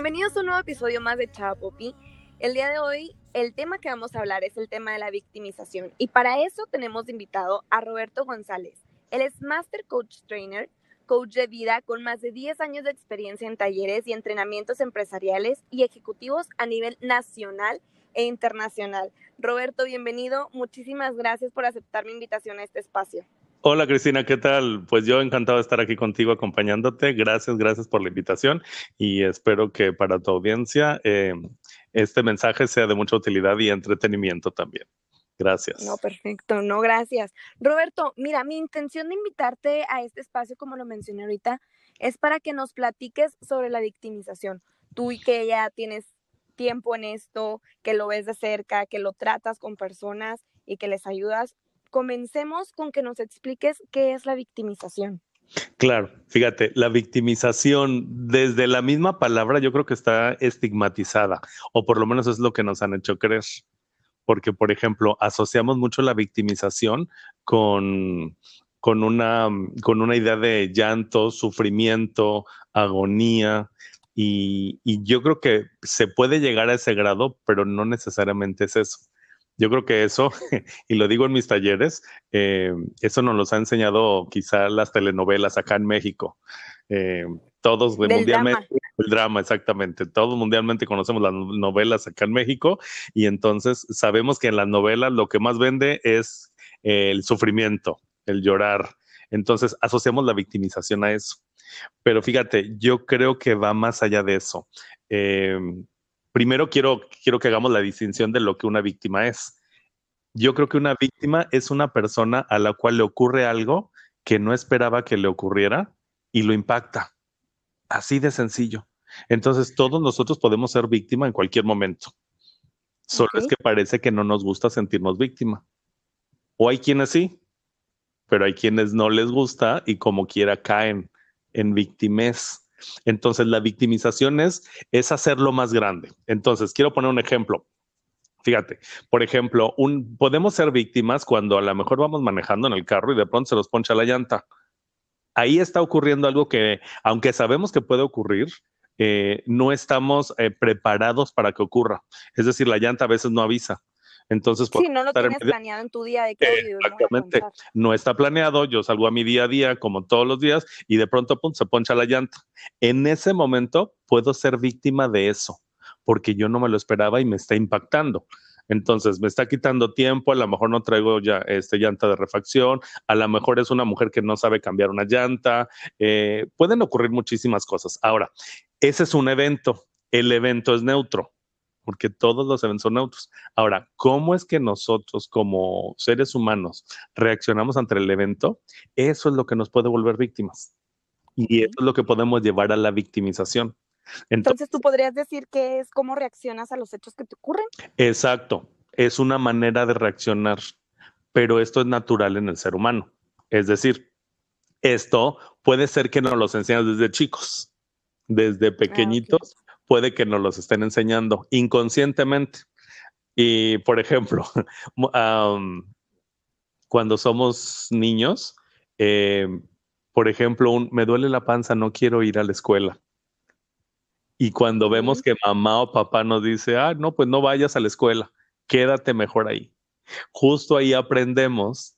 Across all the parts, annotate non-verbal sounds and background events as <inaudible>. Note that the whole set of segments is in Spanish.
Bienvenidos a un nuevo episodio más de Chava Popi. El día de hoy, el tema que vamos a hablar es el tema de la victimización. Y para eso tenemos invitado a Roberto González. Él es Master Coach Trainer, coach de vida con más de 10 años de experiencia en talleres y entrenamientos empresariales y ejecutivos a nivel nacional e internacional. Roberto, bienvenido. Muchísimas gracias por aceptar mi invitación a este espacio. Hola Cristina, ¿qué tal? Pues yo encantado de estar aquí contigo acompañándote. Gracias, gracias por la invitación y espero que para tu audiencia eh, este mensaje sea de mucha utilidad y entretenimiento también. Gracias. No, perfecto, no, gracias. Roberto, mira, mi intención de invitarte a este espacio, como lo mencioné ahorita, es para que nos platiques sobre la victimización. Tú y que ya tienes tiempo en esto, que lo ves de cerca, que lo tratas con personas y que les ayudas, comencemos con que nos expliques qué es la victimización. Claro, fíjate, la victimización desde la misma palabra yo creo que está estigmatizada, o por lo menos es lo que nos han hecho creer. Porque, por ejemplo, asociamos mucho la victimización con, con, una, con una idea de llanto, sufrimiento, agonía, y, yo creo que se puede llegar a ese grado, pero no necesariamente es eso. Yo creo que eso, <laughs> y lo digo en mis talleres, eh, eso nos los ha enseñado quizá las telenovelas acá en México. Eh, todos mundialmente, el drama, exactamente. Todos mundialmente conocemos las novelas acá en México y entonces sabemos que en las novelas lo que más vende es el sufrimiento, el llorar. Entonces asociamos la victimización a eso. Pero fíjate, yo creo que va más allá de eso. Em, primero quiero, quiero que hagamos la distinción de lo que una víctima es. Yo creo que una víctima es una persona a la cual le ocurre algo que no esperaba que le ocurriera y lo impacta. Así de sencillo. Entonces, todos nosotros podemos ser víctima en cualquier momento. Solo es que parece que no nos gusta sentirnos víctima. O hay quienes sí, pero hay quienes no les gusta y como quiera caen en victimez. Entonces, la victimización es, es hacerlo más grande. Entonces, quiero poner un ejemplo. Fíjate, por ejemplo, un, podemos ser víctimas cuando a lo mejor vamos manejando en el carro y de pronto se nos poncha la llanta. Ahí está ocurriendo algo que, aunque sabemos que puede ocurrir, eh, no estamos eh, preparados para que ocurra. Es decir, la llanta a veces no avisa. Entonces, sí, no lo tienes planeado en tu día de que Exactamente. No está planeado, yo salgo a mi día a día como todos los días y de pronto se poncha la llanta. En ese momento puedo ser víctima de eso porque yo no me lo esperaba y me está impactando. Entonces, me está quitando tiempo, a lo mejor no traigo ya este llanta de refacción, a lo mejor es una mujer que no sabe cambiar una llanta, eh, pueden ocurrir muchísimas cosas. Ahora, ese es un evento, el evento es neutro porque todos los eventos son neutros. Ahora, ¿cómo es que nosotros como seres humanos reaccionamos ante el evento? Eso es lo que nos puede volver víctimas. Y eso es lo que podemos llevar a la victimización. Entonces, tú podrías decir que es cómo reaccionas a los hechos que te ocurren. Exacto, es una manera de reaccionar, pero esto es natural en el ser humano. Es decir, esto puede ser que nos lo enseñas desde chicos, desde ah, pequeñitos puede que nos los estén enseñando inconscientemente. Y, por ejemplo, <laughs> cuando somos niños, eh, por ejemplo, me duele la panza, no quiero ir a la escuela. Y cuando vemos que mamá o papá nos dice, ah, no, pues no vayas a la escuela, quédate mejor ahí. Justo ahí aprendemos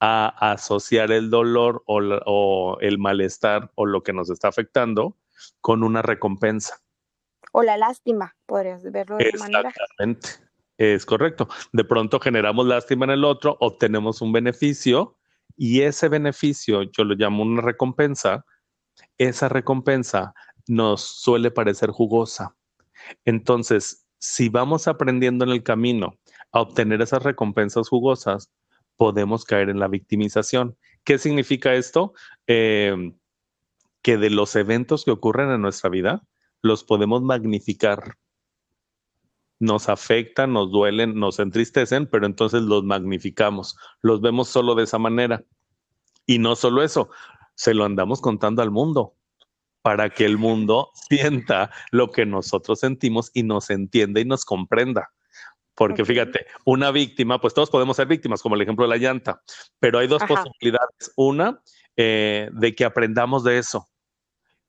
a asociar el dolor o, o el malestar o lo que nos está afectando con una recompensa o la lástima, podrías verlo de esa manera. Exactamente, es correcto. De pronto generamos lástima en el otro, obtenemos un beneficio y ese beneficio, yo lo llamo una recompensa, esa recompensa nos suele parecer jugosa. Entonces, si vamos aprendiendo en el camino a obtener esas recompensas jugosas, podemos caer en la victimización. ¿Qué significa esto? Eh, que de los eventos que ocurren en nuestra vida, los podemos magnificar. Nos afectan, nos duelen, nos entristecen, pero entonces los magnificamos, los vemos solo de esa manera. Y no solo eso, se lo andamos contando al mundo para que el mundo <laughs> sienta lo que nosotros sentimos y nos entienda y nos comprenda. Porque fíjate, una víctima, pues todos podemos ser víctimas, como el ejemplo de la llanta, pero hay dos posibilidades. Una, eh, de que aprendamos de eso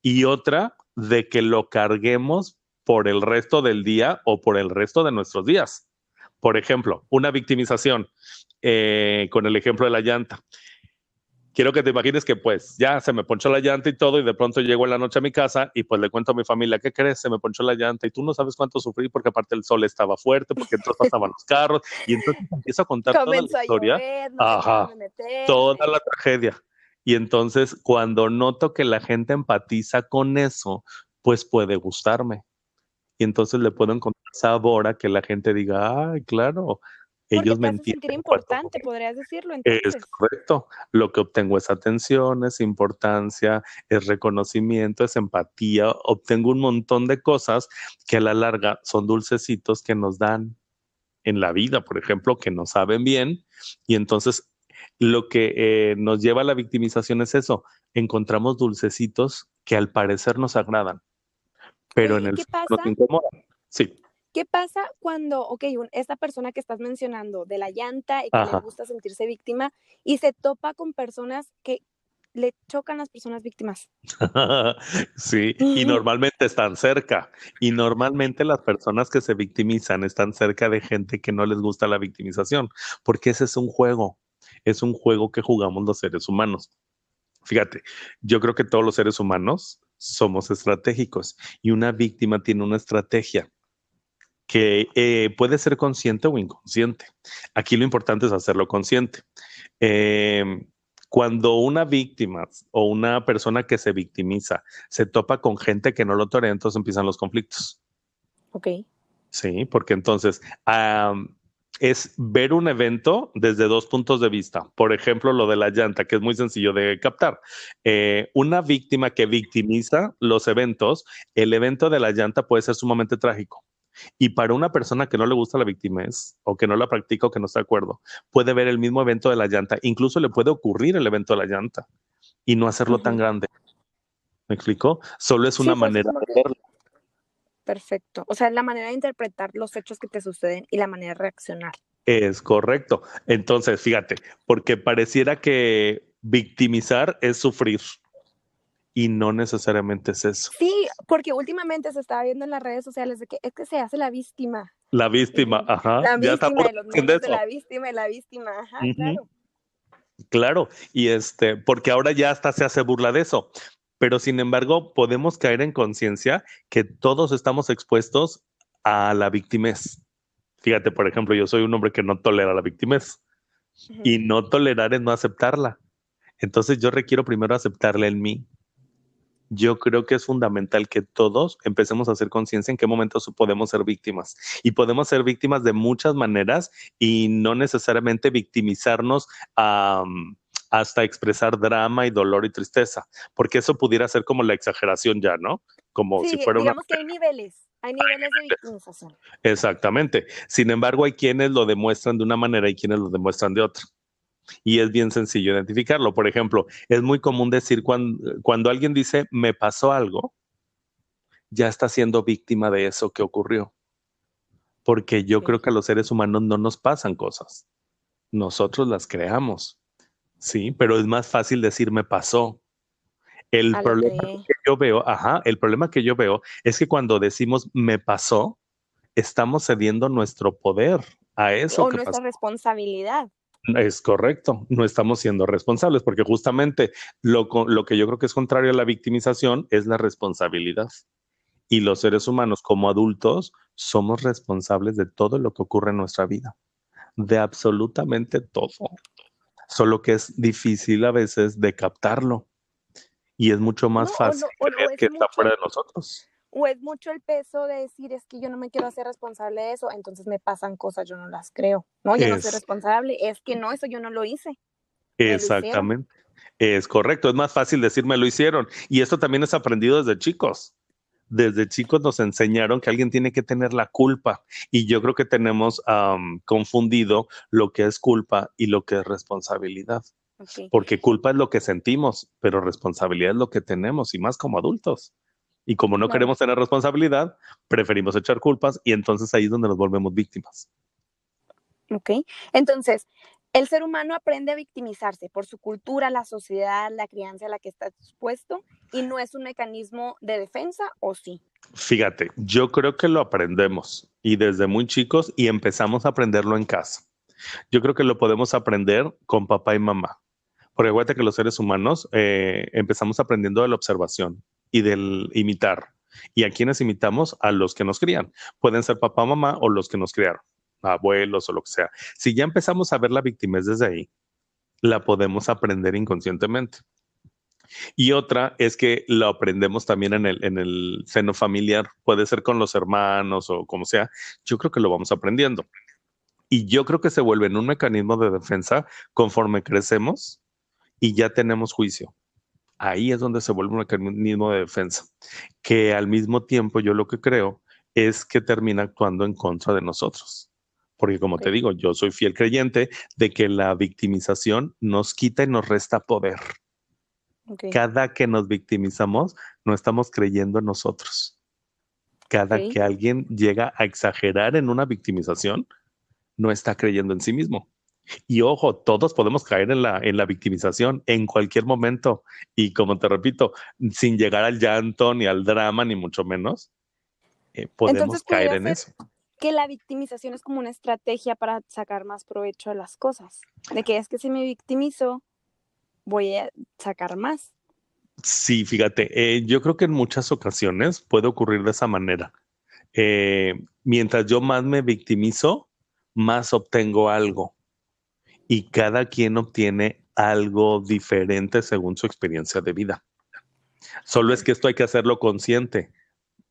y otra, de que lo carguemos por el resto del día o por el resto de nuestros días. Por ejemplo, una victimización, eh, con el ejemplo de la llanta quiero que te imagines que pues ya se me ponchó la llanta y todo y de pronto llego en la noche a mi casa y pues le cuento a mi familia, ¿qué crees? Se me ponchó la llanta y tú no sabes cuánto sufrí porque aparte el sol estaba fuerte, porque entonces pasaban los carros y entonces empiezo a contar toda la historia. Ajá, toda la tragedia. Y entonces cuando noto que la gente empatiza con eso, pues puede gustarme. Y entonces le puedo encontrar sabor a que la gente diga, ay, claro, ellos me entienden. importante, podrías decirlo. Entonces. Es correcto. Lo que obtengo es atención, es importancia, es reconocimiento, es empatía. Obtengo un montón de cosas que a la larga son dulcecitos que nos dan en la vida, por ejemplo, que nos saben bien. Y entonces lo que eh, nos lleva a la victimización es eso. Encontramos dulcecitos que al parecer nos agradan, pero en el nos incomodan. Sí. ¿Qué pasa cuando, ok, esta persona que estás mencionando de la llanta y que le gusta sentirse víctima y se topa con personas que le chocan las personas víctimas? <laughs> sí, y normalmente están cerca. Y normalmente las personas que se victimizan están cerca de gente que no les gusta la victimización, porque ese es un juego, es un juego que jugamos los seres humanos. Fíjate, yo creo que todos los seres humanos somos estratégicos y una víctima tiene una estrategia que eh, puede ser consciente o inconsciente. Aquí lo importante es hacerlo consciente. Em, cuando una víctima o una persona que se victimiza se topa con gente que no lo torea, entonces empiezan los conflictos. Ok. Sí, porque entonces es ver un evento desde dos puntos de vista. Por ejemplo, lo de la llanta, que es muy sencillo de captar. Eh, una víctima que victimiza los eventos, el evento de la llanta puede ser sumamente trágico y para una persona que no le gusta la es o que no la practica o que no está de acuerdo, puede ver el mismo evento de la llanta, incluso le puede ocurrir el evento de la llanta y no hacerlo tan grande. ¿Me explico? Solo es una manera de verlo. Perfecto. O sea, es la manera de interpretar los hechos que te suceden y la manera de reaccionar. Es correcto. Entonces, fíjate, porque pareciera que victimizar es sufrir y no necesariamente es eso. Sí, porque últimamente se estaba viendo en las redes sociales de que es que se hace la víctima. La víctima, ajá. La víctima de los de la víctima y la víctima, ajá, claro. Claro, y este, porque ahora ya hasta se hace burla de eso, pero sin embargo podemos caer en conciencia que todos estamos expuestos a la victimez. Fíjate, por ejemplo, yo soy un hombre que no tolera la victimez y no tolerar es no aceptarla. Entonces yo requiero primero aceptarla en mí, yo creo que es fundamental que todos empecemos a hacer conciencia en qué momentos podemos ser víctimas. Y podemos ser víctimas de muchas maneras y no necesariamente victimizarnos hasta expresar drama y dolor y tristeza, porque eso pudiera ser como la exageración ya, ¿no? Como si fuera digamos que hay niveles. Hay niveles de victimización. Exactamente. Sin embargo, hay quienes lo demuestran de una manera y quienes lo demuestran de otra y es bien sencillo identificarlo. Por ejemplo, es muy común decir cuando, alguien dice me pasó algo, ya está siendo víctima de eso que ocurrió. Porque yo creo que a los seres humanos no nos pasan cosas. Nosotros las creamos. Sí, pero es más fácil decir me pasó. El problema que yo veo, ajá, el problema que yo veo es que cuando decimos me pasó, estamos cediendo nuestro poder a eso. O nuestra responsabilidad. Es correcto, no estamos siendo responsables porque justamente lo, lo que yo creo que es contrario a la victimización es la responsabilidad. Y los seres humanos como adultos somos responsables de todo lo que ocurre en nuestra vida, de absolutamente todo. Solo que es difícil a veces de captarlo y es mucho más fácil que está fuera de nosotros o es mucho el peso de decir es que yo no me quiero hacer responsable de eso, entonces me pasan cosas, yo no las creo, no, yo no soy responsable, es que no, eso yo no lo hice. Exactamente, es correcto, es más fácil decir me lo hicieron y esto también es aprendido desde chicos. Desde chicos nos enseñaron que alguien tiene que tener la culpa y yo creo que tenemos confundido lo que es culpa y lo que es responsabilidad. Porque culpa es lo que sentimos, pero responsabilidad es lo que tenemos y más como adultos. Y como no queremos tener responsabilidad, preferimos echar culpas y entonces ahí es donde nos volvemos víctimas. Ok, entonces, el ser humano aprende a victimizarse por su cultura, la sociedad, la crianza a la que está expuesto y no es un mecanismo de defensa o sí. Fíjate, yo creo que lo aprendemos y desde muy chicos y empezamos a aprenderlo en casa. Yo creo que lo podemos aprender con papá y mamá. Porque acuérdate que los seres humanos eh, empezamos aprendiendo de la observación y del imitar. ¿Y a quienes imitamos? A los que nos crían. Pueden ser papá, mamá o los que nos criaron, abuelos o lo que sea. Si ya empezamos a ver la víctima desde ahí, la podemos aprender inconscientemente. Y otra es que lo aprendemos también en el, en el seno familiar, puede ser con los hermanos o como sea. Yo creo que lo vamos aprendiendo. Y yo creo que se vuelve en un mecanismo de defensa conforme crecemos y ya tenemos juicio. Ahí es donde se vuelve un mecanismo de defensa, que al mismo tiempo yo lo que creo es que termina actuando en contra de nosotros. Porque como te digo, yo soy fiel creyente de que la victimización nos quita y nos resta poder. Cada que nos victimizamos, no estamos creyendo en nosotros. Cada que alguien llega a exagerar en una victimización, no está creyendo en sí mismo. Y ojo, todos podemos caer en la, en la victimización en cualquier momento. Y como te repito, sin llegar al llanto, ni al drama, ni mucho menos, eh, podemos caer en eso. Que la victimización es como una estrategia para sacar más provecho de las cosas. De que es que si me victimizo, voy a sacar más. Sí, fíjate, eh, yo creo que en muchas ocasiones puede ocurrir de esa manera. Eh, mientras yo más me victimizo, más obtengo algo. Y cada quien obtiene algo diferente según su experiencia de vida. Solo es que esto hay que hacerlo consciente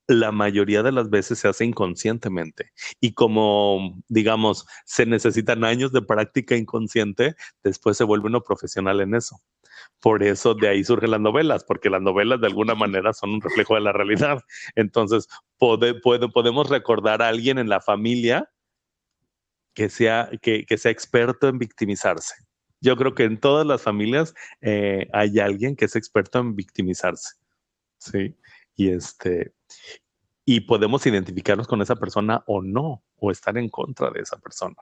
la mayoría de las veces se hace inconscientemente. Y como, digamos, se necesitan años de práctica inconsciente, después se vuelve uno profesional en eso. Por eso de ahí surgen las novelas, porque las novelas de alguna manera son un reflejo de la realidad. Entonces, podemos recordar a alguien en la familia que sea, que, sea experto en victimizarse. Yo creo que en todas las familias eh, hay alguien que es experto en victimizarse. Sí. Y este, y podemos identificarnos con esa persona o no, o estar en contra de esa persona.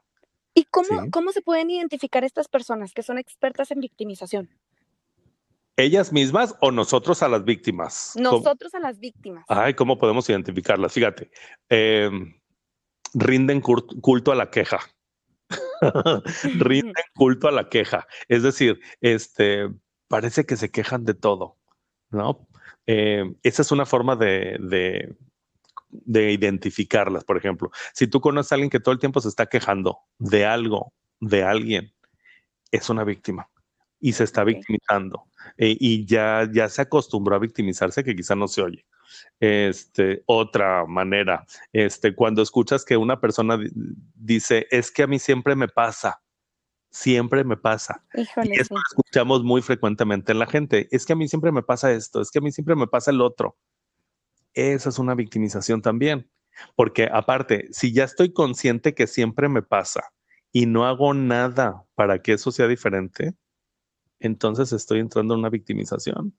¿Y cómo, cómo se pueden identificar estas personas que son expertas en victimización? ¿Ellas mismas o nosotros a las víctimas? Nosotros a las víctimas. Ay, ¿cómo podemos identificarlas? Fíjate, em, rinden culto a la queja. <laughs> rinden <laughs> culto a la queja. Es decir, este, parece que se quejan de todo, ¿no? Eh, esa es una forma de, de, identificarlas, por ejemplo. Si tú conoces a alguien que todo el tiempo se está quejando de algo, de alguien, es una víctima y se está victimizando eh, y ya, ya se acostumbró a victimizarse que quizá no se oye. Este, otra manera, este, cuando escuchas que una persona dice, es que a mí siempre me pasa, siempre me pasa. y eso lo escuchamos muy frecuentemente en la gente. Es que a mí siempre me pasa esto, es que a mí siempre me pasa el otro. Esa es una victimización también. Porque aparte, si ya estoy consciente que siempre me pasa y no hago nada para que eso sea diferente, entonces estoy entrando en una victimización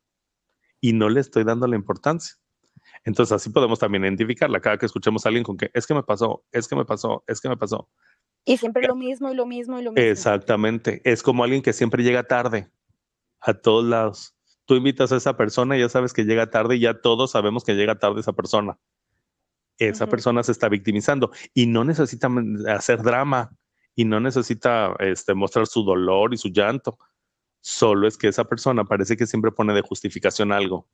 y no le estoy dando la importancia. Entonces así podemos también identificarla cada que escuchemos a alguien con que es que me pasó, es que me pasó, es que me pasó. Y siempre lo mismo y lo mismo y lo mismo. Exactamente. Es como alguien que siempre llega tarde a todos lados. Tú invitas a esa persona y ya sabes que llega tarde y ya todos sabemos que llega tarde esa persona. Esa persona se está victimizando y no necesita hacer drama y no necesita este, mostrar su dolor y su llanto. Solo es que esa persona parece que siempre pone de justificación algo.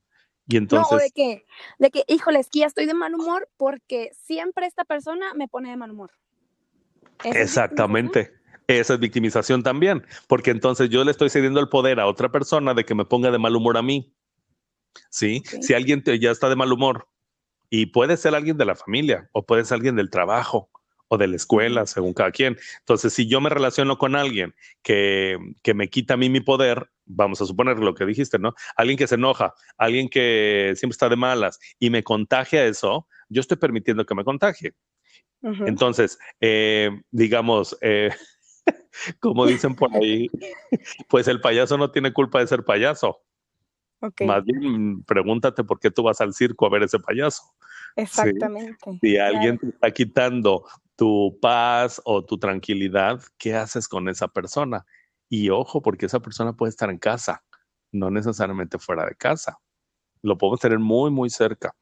Y entonces. No, de que, de que, híjole, es que ya estoy de mal humor porque siempre esta persona me pone de mal humor. Exactamente. Esa es victimización también, porque entonces yo le estoy cediendo el poder a otra persona de que me ponga de mal humor a mí. ¿Sí? Si alguien ya está de mal humor y puede ser alguien de la familia o puede ser alguien del trabajo o de la escuela, según cada quien. Entonces, si yo me relaciono con alguien que, que me quita a mí mi poder, vamos a suponer lo que dijiste, ¿no? Alguien que se enoja, alguien que siempre está de malas y me contagia eso, yo estoy permitiendo que me contagie. Entonces, eh, digamos, eh, <laughs> como dicen por ahí, <laughs> pues el payaso no tiene culpa de ser payaso. Más bien, pregúntate por qué tú vas al circo a ver ese payaso. Exactamente. Si alguien te está quitando tu paz o tu tranquilidad, ¿qué haces con esa persona? Y ojo, porque esa persona puede estar en casa, no necesariamente fuera de casa. Lo podemos tener muy, muy cerca.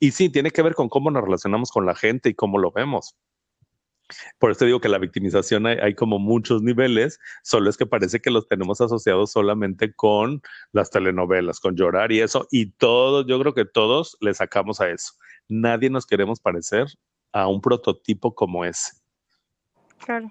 Y sí, tiene que ver con cómo nos relacionamos con la gente y cómo lo vemos. Por eso digo que la victimización hay, como muchos niveles, solo es que parece que los tenemos asociados solamente con las telenovelas, con llorar y eso, y todos, yo creo que todos le sacamos a eso. Nadie nos queremos parecer a un prototipo como ese. Claro.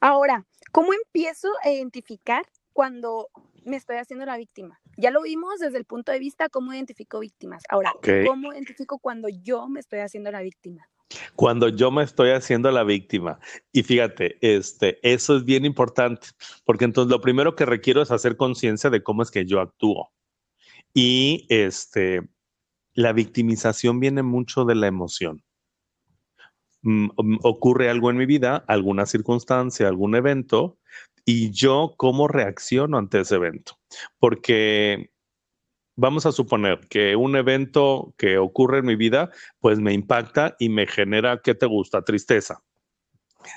Ahora, ¿cómo empiezo a identificar cuando me estoy haciendo la víctima? Ya lo vimos desde el punto de vista cómo identifico víctimas. Ahora, ¿cómo identifico cuando yo me estoy haciendo la víctima? Cuando yo me estoy haciendo la víctima. Y fíjate, este, eso es bien importante, porque entonces lo primero que requiero es hacer conciencia de cómo es que yo actúo. Y este, la victimización viene mucho de la emoción. Mm, mm, ocurre algo en mi vida, alguna circunstancia, algún evento, y yo cómo reacciono ante ese evento. Porque vamos a suponer que un evento que ocurre en mi vida, pues me impacta y me genera, ¿qué te gusta? Tristeza.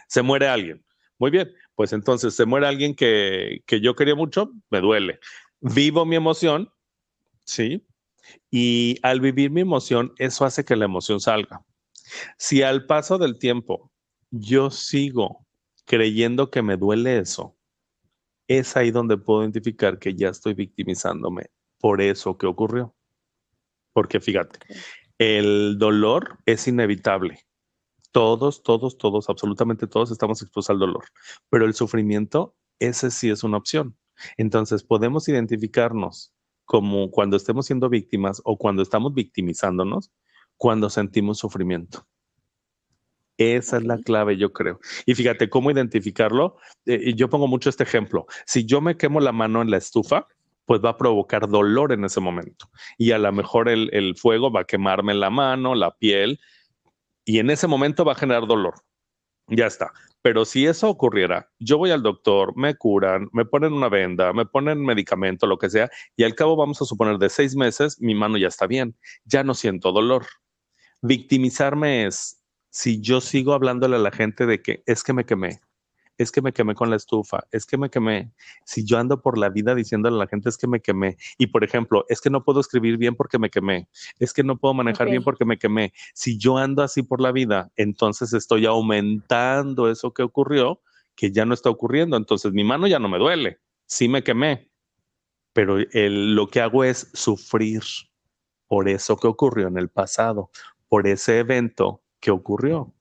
Se muere alguien. Muy bien, pues entonces se muere alguien que, que yo quería mucho, me duele. Vivo mi emoción, ¿sí? Y al vivir mi emoción, eso hace que la emoción salga. Si al paso del tiempo yo sigo creyendo que me duele eso, es ahí donde puedo identificar que ya estoy victimizándome por eso que ocurrió. Porque fíjate, el dolor es inevitable. Todos, todos, todos, absolutamente todos estamos expuestos al dolor, pero el sufrimiento, ese sí es una opción. Entonces podemos identificarnos como cuando estemos siendo víctimas o cuando estamos victimizándonos, cuando sentimos sufrimiento. Esa es la clave, yo creo. Y fíjate cómo identificarlo. Eh, yo pongo mucho este ejemplo. Si yo me quemo la mano en la estufa, pues va a provocar dolor en ese momento. Y a lo mejor el, el fuego va a quemarme la mano, la piel, y en ese momento va a generar dolor. Ya está. Pero si eso ocurriera, yo voy al doctor, me curan, me ponen una venda, me ponen medicamento, lo que sea, y al cabo vamos a suponer de seis meses, mi mano ya está bien, ya no siento dolor. Victimizarme es si yo sigo hablándole a la gente de que es que me quemé, es que me quemé con la estufa, es que me quemé. Si yo ando por la vida diciéndole a la gente es que me quemé, y por ejemplo, es que no puedo escribir bien porque me quemé, es que no puedo manejar bien porque me quemé. Si yo ando así por la vida, entonces estoy aumentando eso que ocurrió, que ya no está ocurriendo. Entonces mi mano ya no me duele, sí me quemé, pero lo que hago es sufrir por eso que ocurrió en el pasado, por ese evento que ocurrió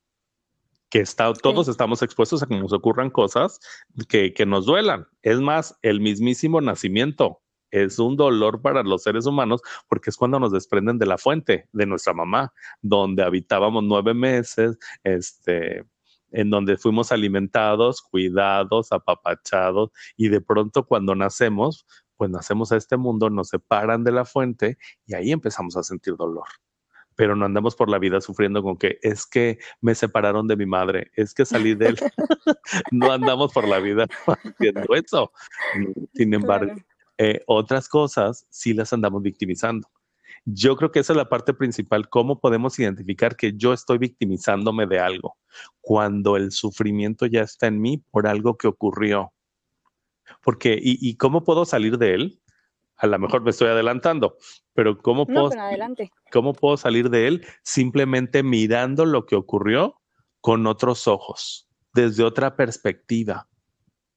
que está, todos estamos expuestos a que nos ocurran cosas que, que nos duelan. Es más, el mismísimo nacimiento es un dolor para los seres humanos porque es cuando nos desprenden de la fuente de nuestra mamá, donde habitábamos nueve meses, este, en donde fuimos alimentados, cuidados, apapachados, y de pronto cuando nacemos, pues nacemos a este mundo, nos separan de la fuente y ahí empezamos a sentir dolor pero no andamos por la vida sufriendo con que es que me separaron de mi madre, es que salí de él. <laughs> no andamos por la vida <laughs> haciendo eso. Sin embargo, eh, otras cosas sí las andamos victimizando. Yo creo que esa es la parte principal, cómo podemos identificar que yo estoy victimizándome de algo, cuando el sufrimiento ya está en mí por algo que ocurrió. Porque, ¿y, y cómo puedo salir de él? A lo mejor me estoy adelantando, pero ¿cómo puedo, ¿cómo puedo salir de él? Simplemente mirando lo que ocurrió con otros ojos, desde otra perspectiva.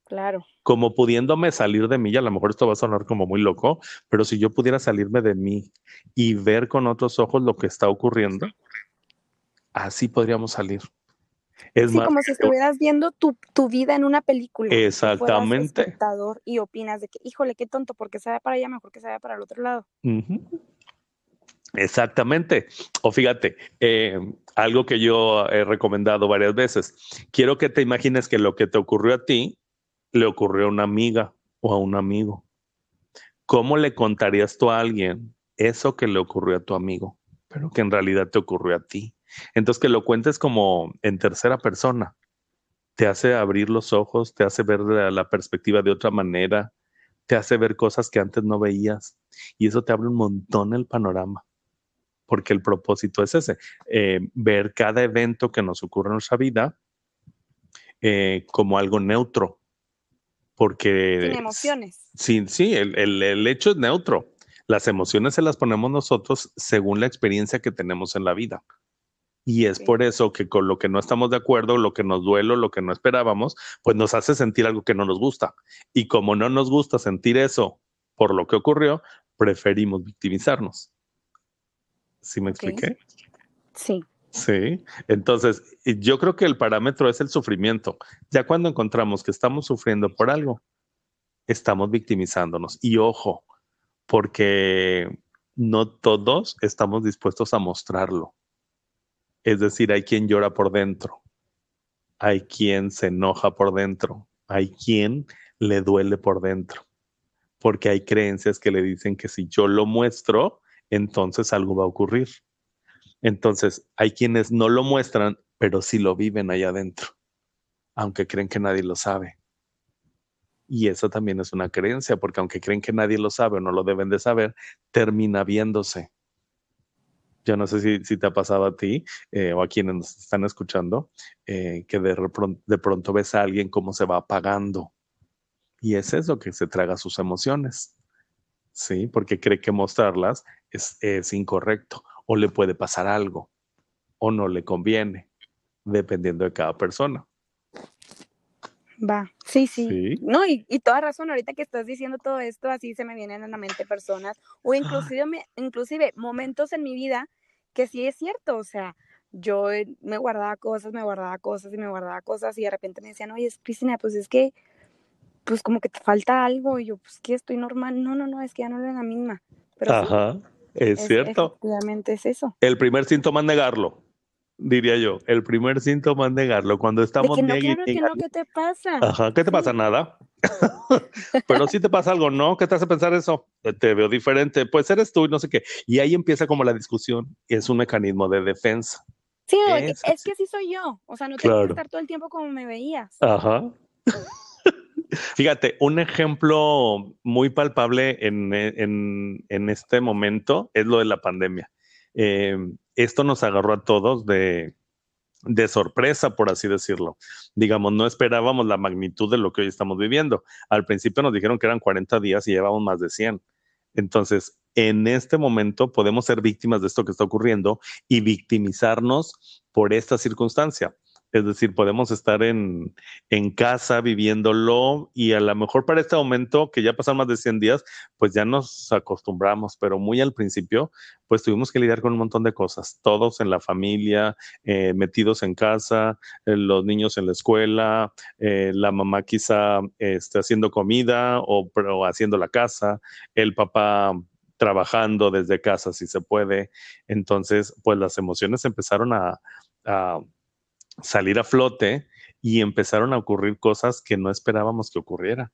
Claro. Como pudiéndome salir de mí, a lo mejor esto va a sonar como muy loco, pero si yo pudiera salirme de mí y ver con otros ojos lo que está ocurriendo, así podríamos salir. Es sí, como si estuvieras viendo tu, vida en una película. Exactamente. Espectador y opinas de que, híjole, qué tonto, porque se vaya para allá, mejor que se vaya para el otro lado. Exactamente. O fíjate, eh, algo que yo he recomendado varias veces, quiero que te imagines que lo que te ocurrió a ti le ocurrió a una amiga o a un amigo. ¿Cómo le contarías tú a alguien eso que le ocurrió a tu amigo, pero que en realidad te ocurrió a ti? Entonces, que lo cuentes como en tercera persona, te hace abrir los ojos, te hace ver la, perspectiva de otra manera, te hace ver cosas que antes no veías y eso te abre un montón el panorama, porque el propósito es ese, eh, ver cada evento que nos ocurre en nuestra vida eh, como algo neutro, porque... Sin emociones. Sí, sí, el, el hecho es neutro Las emociones se las ponemos nosotros según la experiencia que tenemos en la vida. Y es por eso que con lo que no estamos de acuerdo, lo que nos duele, lo que no esperábamos, pues nos hace sentir algo que no nos gusta. Y como no nos gusta sentir eso por lo que ocurrió, preferimos victimizarnos. ¿Sí me expliqué? Sí. Sí, entonces yo creo que el parámetro es el sufrimiento. Ya cuando encontramos que estamos sufriendo por algo, estamos victimizándonos. Y ojo, porque no todos estamos dispuestos a mostrarlo. Es decir, hay quien llora por dentro, hay quien se enoja por dentro, hay quien le duele por dentro, porque hay creencias que le dicen que si yo lo muestro, entonces algo va a ocurrir. Entonces, hay quienes no lo muestran, pero sí lo viven allá adentro, aunque creen que nadie lo sabe. Y eso también es una creencia, porque aunque creen que nadie lo sabe o no lo deben de saber, termina viéndose. Yo no sé si, te ha pasado a ti eh, o a quienes nos están escuchando, eh, que de, de pronto ves a alguien cómo se va apagando. Y es eso que se traga sus emociones. Sí, porque cree que mostrarlas es, es incorrecto o le puede pasar algo o no le conviene, dependiendo de cada persona. Va, sí, sí. No, y, y, toda razón, ahorita que estás diciendo todo esto, así se me vienen a la mente personas o inclusive, inclusive momentos en mi vida que sí es cierto, o sea, yo me guardaba cosas, me guardaba cosas y me guardaba cosas y de repente me decían, oye, Cristina, pues es que, pues como que te falta algo y yo, pues que estoy normal, no, no, no, es que ya no es la misma. Pero Ajá, es, cierto. Efectivamente es eso. El primer síntoma es negarlo diría yo. El primer síntoma es negarlo. Cuando estamos de que no, que no, ¿qué te pasa? Ajá, ¿qué te pasa? Nada. <laughs> Pero si te pasa algo, ¿no? ¿Qué te hace pensar eso? Te veo diferente. Pues eres tú y no sé qué. Y ahí empieza como la discusión. Es un mecanismo de defensa. Sí, es, que sí soy yo. O sea, no tengo que estar todo el tiempo como me veías. Ajá. <laughs> Fíjate, un ejemplo muy palpable en, en, en, este momento es lo de la pandemia. Eh, esto nos agarró a todos de, sorpresa, por así decirlo. Digamos, no esperábamos la magnitud de lo que hoy estamos viviendo. Al principio nos dijeron que eran 40 días y llevamos más de 100. Entonces, en este momento podemos ser víctimas de esto que está ocurriendo y victimizarnos por esta circunstancia. Es decir, podemos estar en, en, casa viviéndolo y a lo mejor para este momento, que ya pasan más de 100 días, pues ya nos acostumbramos, pero muy al principio, pues tuvimos que lidiar con un montón de cosas, todos en la familia, eh, metidos en casa, eh, los niños en la escuela, eh, la mamá quizá este, haciendo comida o, haciendo la casa, el papá trabajando desde casa si se puede. Entonces, pues las emociones empezaron a salir a flote y empezaron a ocurrir cosas que no esperábamos que ocurriera.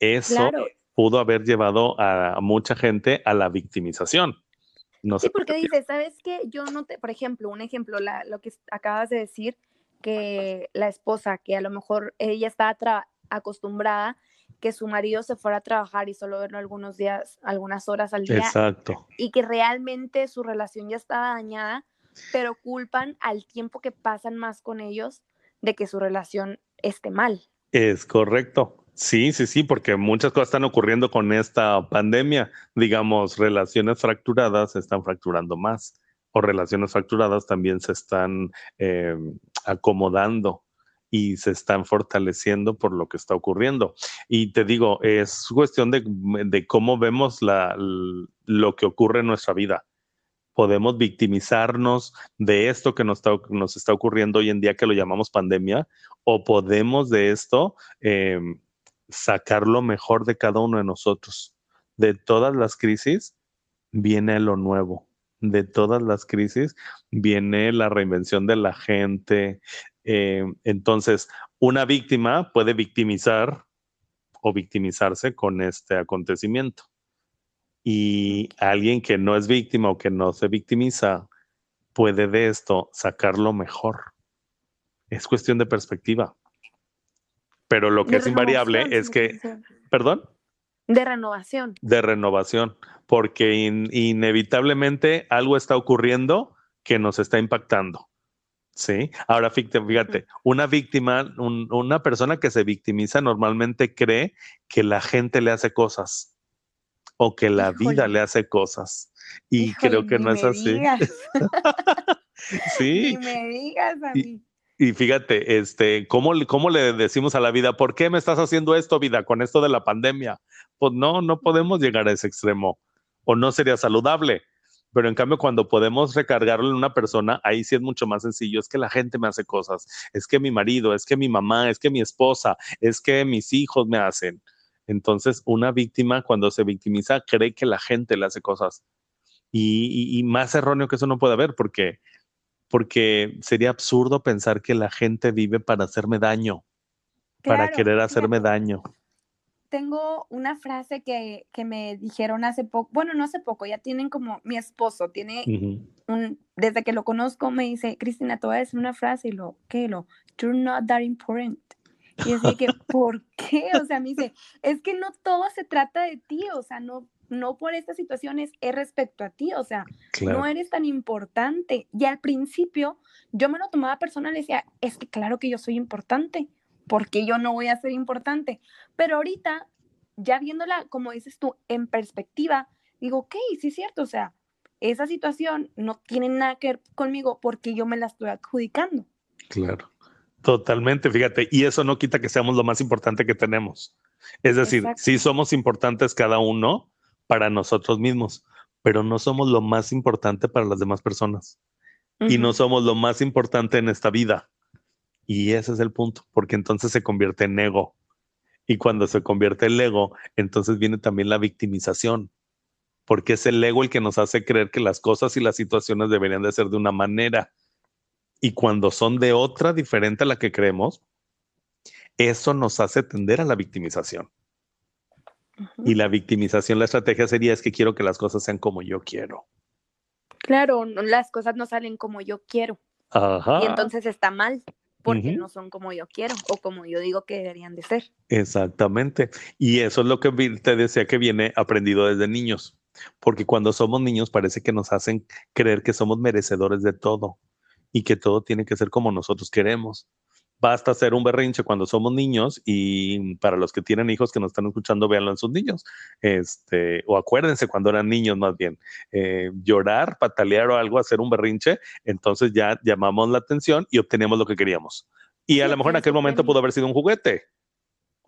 Eso pudo haber llevado a, mucha gente a la victimización. No sí, porque dices, ¿sabes qué? Yo no te, por ejemplo, un ejemplo, lo que acabas de decir, que la esposa, que a lo mejor ella estaba acostumbrada que su marido se fuera a trabajar y solo verlo algunos días, algunas horas al día. Exacto. Y que realmente su relación ya estaba dañada pero culpan al tiempo que pasan más con ellos de que su relación esté mal. Es correcto. Sí, sí, sí, porque muchas cosas están ocurriendo con esta pandemia. Digamos, relaciones fracturadas se están fracturando más o relaciones fracturadas también se están eh, acomodando y se están fortaleciendo por lo que está ocurriendo. Y te digo, es cuestión de, de cómo vemos la, lo que ocurre en nuestra vida podemos victimizarnos de esto que nos está, nos está ocurriendo hoy en día, que lo llamamos pandemia, o podemos de esto em, sacar lo mejor de cada uno de nosotros. De todas las crisis viene lo nuevo. De todas las crisis viene la reinvención de la gente. Em, entonces, una víctima puede victimizar o victimizarse con este acontecimiento y alguien que no es víctima o que no se victimiza puede de esto sacar lo mejor. Es cuestión de perspectiva. Pero lo que es invariable es que, perdón. De renovación. De renovación, porque inevitablemente algo está ocurriendo que nos está impactando. Sí. Ahora, fíjate, una víctima, una persona que se victimiza normalmente cree que la gente le hace cosas o que la vida le hace cosas. Y creo que no es así. <laughs> sí. Ni me digas a mí. Y, fíjate, este, ¿cómo, ¿cómo le decimos a la vida, ¿por qué me estás haciendo esto, vida, con esto de la pandemia? Pues no, no podemos llegar a ese extremo. O no sería saludable. Pero en cambio, cuando podemos recargarlo en una persona, ahí sí es mucho más sencillo. Es que la gente me hace cosas. Es que mi marido, es que mi mamá, es que mi esposa, es que mis hijos me hacen. Entonces, una víctima cuando se victimiza cree que la gente le hace cosas. Y, más erróneo que eso no puede haber, porque, porque sería absurdo pensar que la gente vive para hacerme daño, para querer hacerme daño. Tengo una frase que, me dijeron hace poco, bueno, no hace poco, ya tienen como mi esposo, tiene un, desde que lo conozco me dice, Cristina, te voy a decir una frase y lo, ¿qué? Lo, you're not that important. Y así que, <laughs> ¿por qué? O sea, me dice, es que no todo se trata de ti, o sea, no, no por estas situaciones es respecto a ti, o sea, no eres tan importante. Y al principio yo me lo tomaba personal y decía, es que claro que yo soy importante, porque yo no voy a ser importante. Pero ahorita, ya viéndola, como dices tú, en perspectiva, digo, ok, sí es cierto, o sea, esa situación no tiene nada que ver conmigo porque yo me la estoy adjudicando. Claro. Totalmente, fíjate, y eso no quita que seamos lo más importante que tenemos. Es decir, sí somos importantes cada uno para nosotros mismos, pero no somos lo más importante para las demás personas. Y no somos lo más importante en esta vida. Y ese es el punto, porque entonces se convierte en ego. Y cuando se convierte en ego, entonces viene también la victimización, porque es el ego el que nos hace creer que las cosas y las situaciones deberían de ser de una manera y cuando son de otra diferente a la que creemos, eso nos hace tender a la victimización. Y la victimización, la estrategia sería es que quiero que las cosas sean como yo quiero. Claro, las cosas no salen como yo quiero. Y entonces está mal porque no son como yo quiero o como yo digo que deberían de ser. Exactamente. Y eso es lo que te decía que viene aprendido desde niños. Porque cuando somos niños parece que nos hacen creer que somos merecedores de todo y que todo tiene que ser como nosotros queremos. Basta hacer un berrinche cuando somos niños y para los que tienen hijos que nos están escuchando, véanlo en sus niños. Este, o acuérdense cuando eran niños más bien. Eh, llorar, patalear o algo, hacer un berrinche, entonces ya llamamos la atención y obtenemos lo que queríamos. Y a lo mejor en aquel momento pudo haber sido un juguete,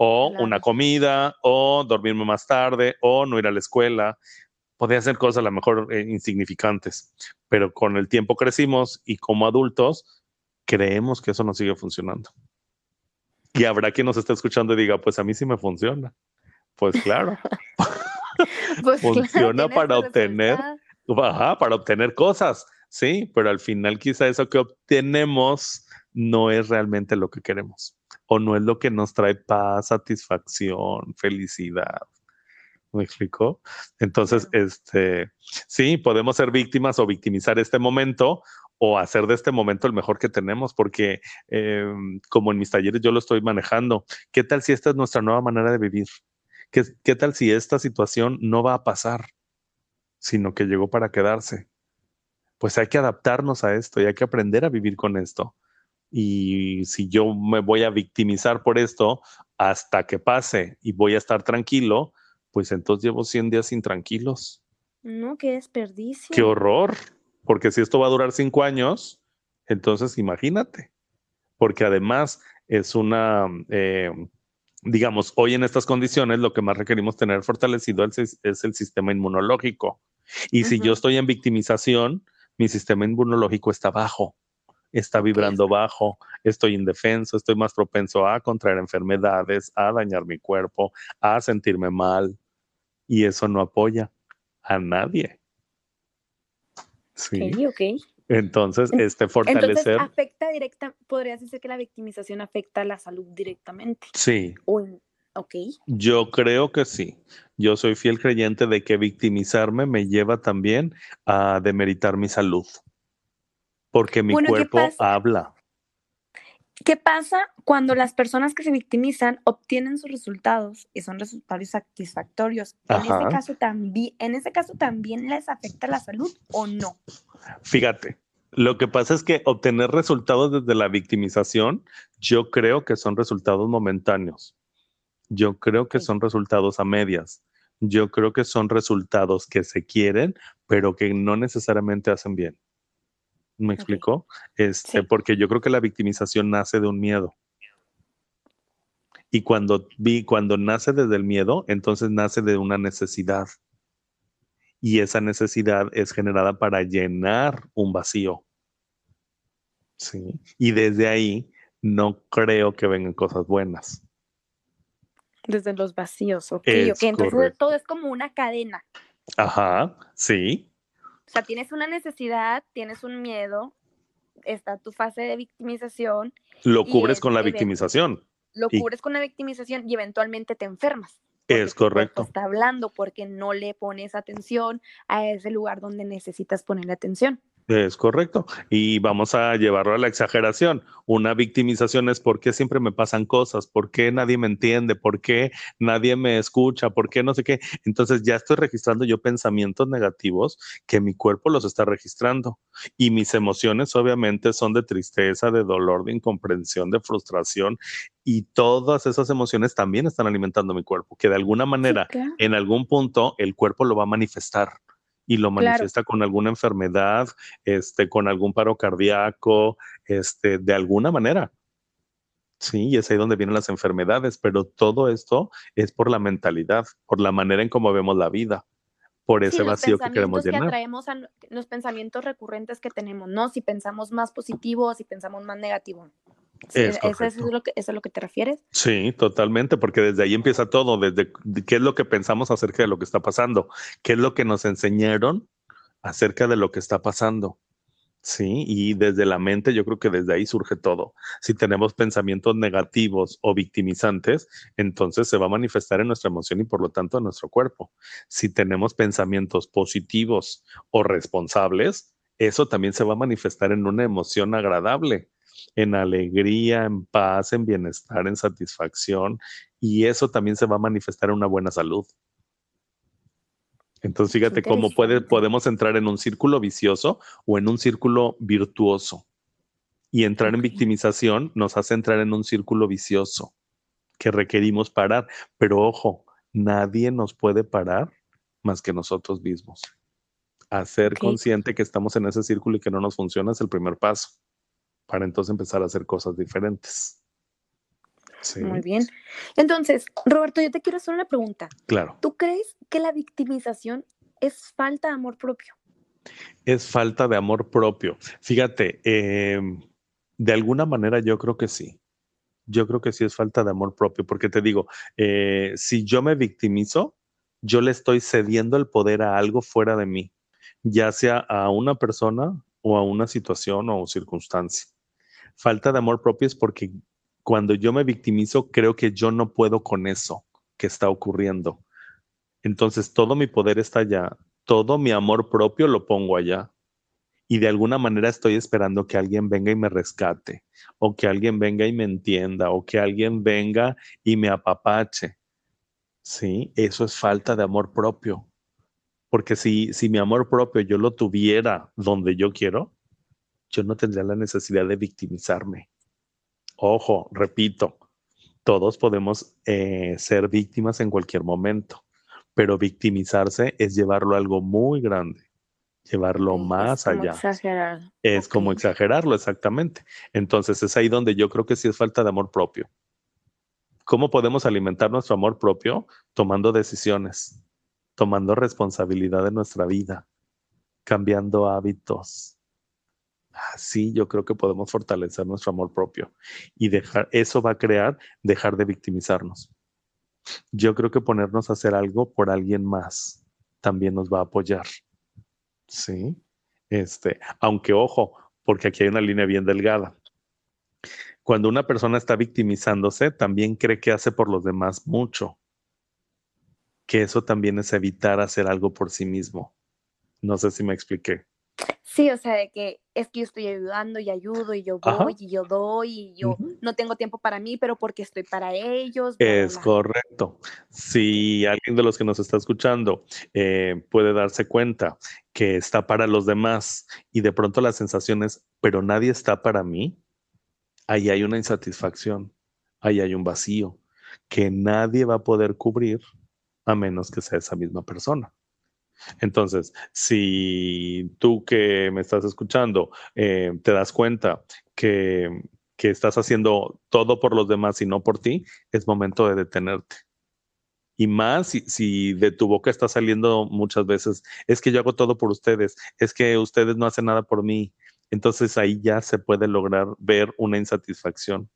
o una comida, o dormirme más tarde, o no ir a la escuela, podía ser cosas a lo mejor eh, insignificantes, pero con el tiempo crecimos y como adultos creemos que eso no sigue funcionando. Y habrá quien nos esté escuchando y diga, pues a mí sí me funciona. Pues claro. <laughs> pues funciona para obtener, para obtener cosas, sí, pero al final quizá eso que obtenemos no es realmente lo que queremos o no es lo que nos trae paz, satisfacción, felicidad. ¿Me explicó? Entonces, este, sí, podemos ser víctimas o victimizar este momento o hacer de este momento el mejor que tenemos, porque em, como en mis talleres yo lo estoy manejando, ¿qué tal si esta es nuestra nueva manera de vivir? ¿Qué, ¿Qué tal si esta situación no va a pasar, sino que llegó para quedarse? Pues hay que adaptarnos a esto y hay que aprender a vivir con esto. Y si yo me voy a victimizar por esto hasta que pase y voy a estar tranquilo, pues entonces llevo 100 días intranquilos. No, qué desperdicio. Qué horror, porque si esto va a durar cinco años, entonces imagínate, porque además es una, eh, digamos, hoy en estas condiciones lo que más requerimos tener fortalecido es, el sistema inmunológico. Y si yo estoy en victimización, mi sistema inmunológico está bajo está vibrando bajo, estoy indefenso, estoy más propenso a contraer enfermedades, a dañar mi cuerpo, a sentirme mal. Y eso no apoya a nadie. Sí. Ok, Entonces, este fortalecer. Entonces, afecta directa, podrías decir que la victimización afecta a la salud directamente. Sí. ok. Yo creo que sí. Yo soy fiel creyente de que victimizarme me lleva también a demeritar mi salud porque mi cuerpo habla. ¿Qué pasa cuando las personas que se victimizan obtienen sus resultados y son resultados satisfactorios? En ese caso también, en ese caso también les afecta la salud o no? Fíjate, lo que pasa es que obtener resultados desde la victimización, yo creo que son resultados momentáneos. Yo creo que son resultados a medias. yo creo que son resultados que se quieren, pero que no necesariamente hacen bien. ¿Me explico? Este, Porque yo creo que la victimización nace de un miedo. Y cuando vi, cuando nace desde el miedo, entonces nace de una necesidad. Y esa necesidad es generada para llenar un vacío. Sí. Y desde ahí no creo que vengan cosas buenas. Desde los vacíos, ok, ok. Entonces todo es como una cadena. Ajá, sí. O sea, tienes una necesidad, tienes un miedo, está tu fase de victimización. Lo cubres con la victimización. Lo cubres con la victimización y eventualmente te enfermas. Es correcto. Está hablando porque no le pones atención a ese lugar donde necesitas ponerle atención. Es correcto. Y vamos a llevarlo a la exageración. Una victimización es por qué siempre me pasan cosas, por qué nadie me entiende, por qué nadie me escucha, por qué no sé qué. Entonces ya estoy registrando yo pensamientos negativos que mi cuerpo los está registrando. Y mis emociones obviamente son de tristeza, de dolor, de incomprensión, de frustración. Y todas esas emociones también están alimentando mi cuerpo, que de alguna manera, en algún punto, el cuerpo lo va a manifestar y lo manifiesta con alguna enfermedad, este, con algún paro cardíaco, este, de alguna manera. Sí, y es ahí donde vienen las enfermedades, pero todo esto es por la mentalidad, por la manera en cómo vemos la vida, por ese vacío que queremos llenar. Que atraemos a los pensamientos recurrentes que tenemos, ¿no? Si pensamos más positivo, si pensamos más negativo. Es ¿eso, es lo que, ¿Eso es lo que te refieres? Sí, totalmente, porque desde ahí empieza todo, desde qué es lo que pensamos acerca de lo que está pasando, qué es lo que nos enseñaron acerca de lo que está pasando. Sí, y desde la mente yo creo que desde ahí surge todo. Si tenemos pensamientos negativos o victimizantes, entonces se va a manifestar en nuestra emoción y por lo tanto en nuestro cuerpo. Si tenemos pensamientos positivos o responsables, eso también se va a manifestar en una emoción agradable, en alegría, en paz, en bienestar, en satisfacción, y eso también se va a manifestar en una buena salud. Entonces, fíjate cómo puede, podemos entrar en un círculo vicioso o en un círculo virtuoso. Y entrar en victimización nos hace entrar en un círculo vicioso que requerimos parar. Pero ojo, nadie nos puede parar más que nosotros mismos. Hacer consciente que estamos en ese círculo y que no nos funciona es el primer paso para entonces empezar a hacer cosas diferentes. Muy bien. Entonces, Roberto, yo te quiero hacer una pregunta. Claro. ¿Tú crees que la victimización es falta de amor propio? Es falta de amor propio. Fíjate, em, de alguna manera yo creo que sí. Yo creo que sí es falta de amor propio, porque te digo, eh, si yo me victimizo, yo le estoy cediendo el poder a algo fuera de mí, ya sea a una persona o a una situación o circunstancia. Falta de amor propio es porque cuando yo me victimizo, creo que yo no puedo con eso que está ocurriendo. Entonces todo mi poder está allá, todo mi amor propio lo pongo allá. Y de alguna manera estoy esperando que alguien venga y me rescate, o que alguien venga y me entienda, o que alguien venga y me apapache. Sí, eso es falta de amor propio. Porque si, si mi amor propio yo lo tuviera donde yo quiero, yo no tendría la necesidad de victimizarme. Ojo, repito, todos podemos eh, ser víctimas en cualquier momento, pero victimizarse es llevarlo a algo muy grande, llevarlo más allá. Es como exagerarlo, exactamente. Entonces es ahí donde yo creo que sí es falta de amor propio. ¿Cómo podemos alimentar nuestro amor propio? Tomando decisiones, tomando responsabilidad de nuestra vida, cambiando hábitos, Así yo creo que podemos fortalecer nuestro amor propio y dejar, eso va a crear dejar de victimizarnos. Yo creo que ponernos a hacer algo por alguien más también nos va a apoyar. Sí. Este, aunque ojo, porque aquí hay una línea bien delgada. Cuando una persona está victimizándose, también cree que hace por los demás mucho. Que eso también es evitar hacer algo por sí mismo. No sé si me expliqué. Sí, o sea, de que es que yo estoy ayudando y ayudo y yo voy y yo doy y yo no tengo tiempo para mí, pero porque estoy para ellos. Es correcto. Si alguien de los que nos está escuchando eh, puede darse cuenta que está para los demás y de pronto la sensación es, pero nadie está para mí, ahí hay una insatisfacción, ahí hay un vacío que nadie va a poder cubrir a menos que sea esa misma persona. Entonces, si tú que me estás escuchando eh, te das cuenta que, que estás haciendo todo por los demás y no por ti, es momento de detenerte. Y más si, si, de tu boca está saliendo muchas veces, es que yo hago todo por ustedes, es que ustedes no hacen nada por mí. Entonces ahí ya se puede lograr ver una insatisfacción,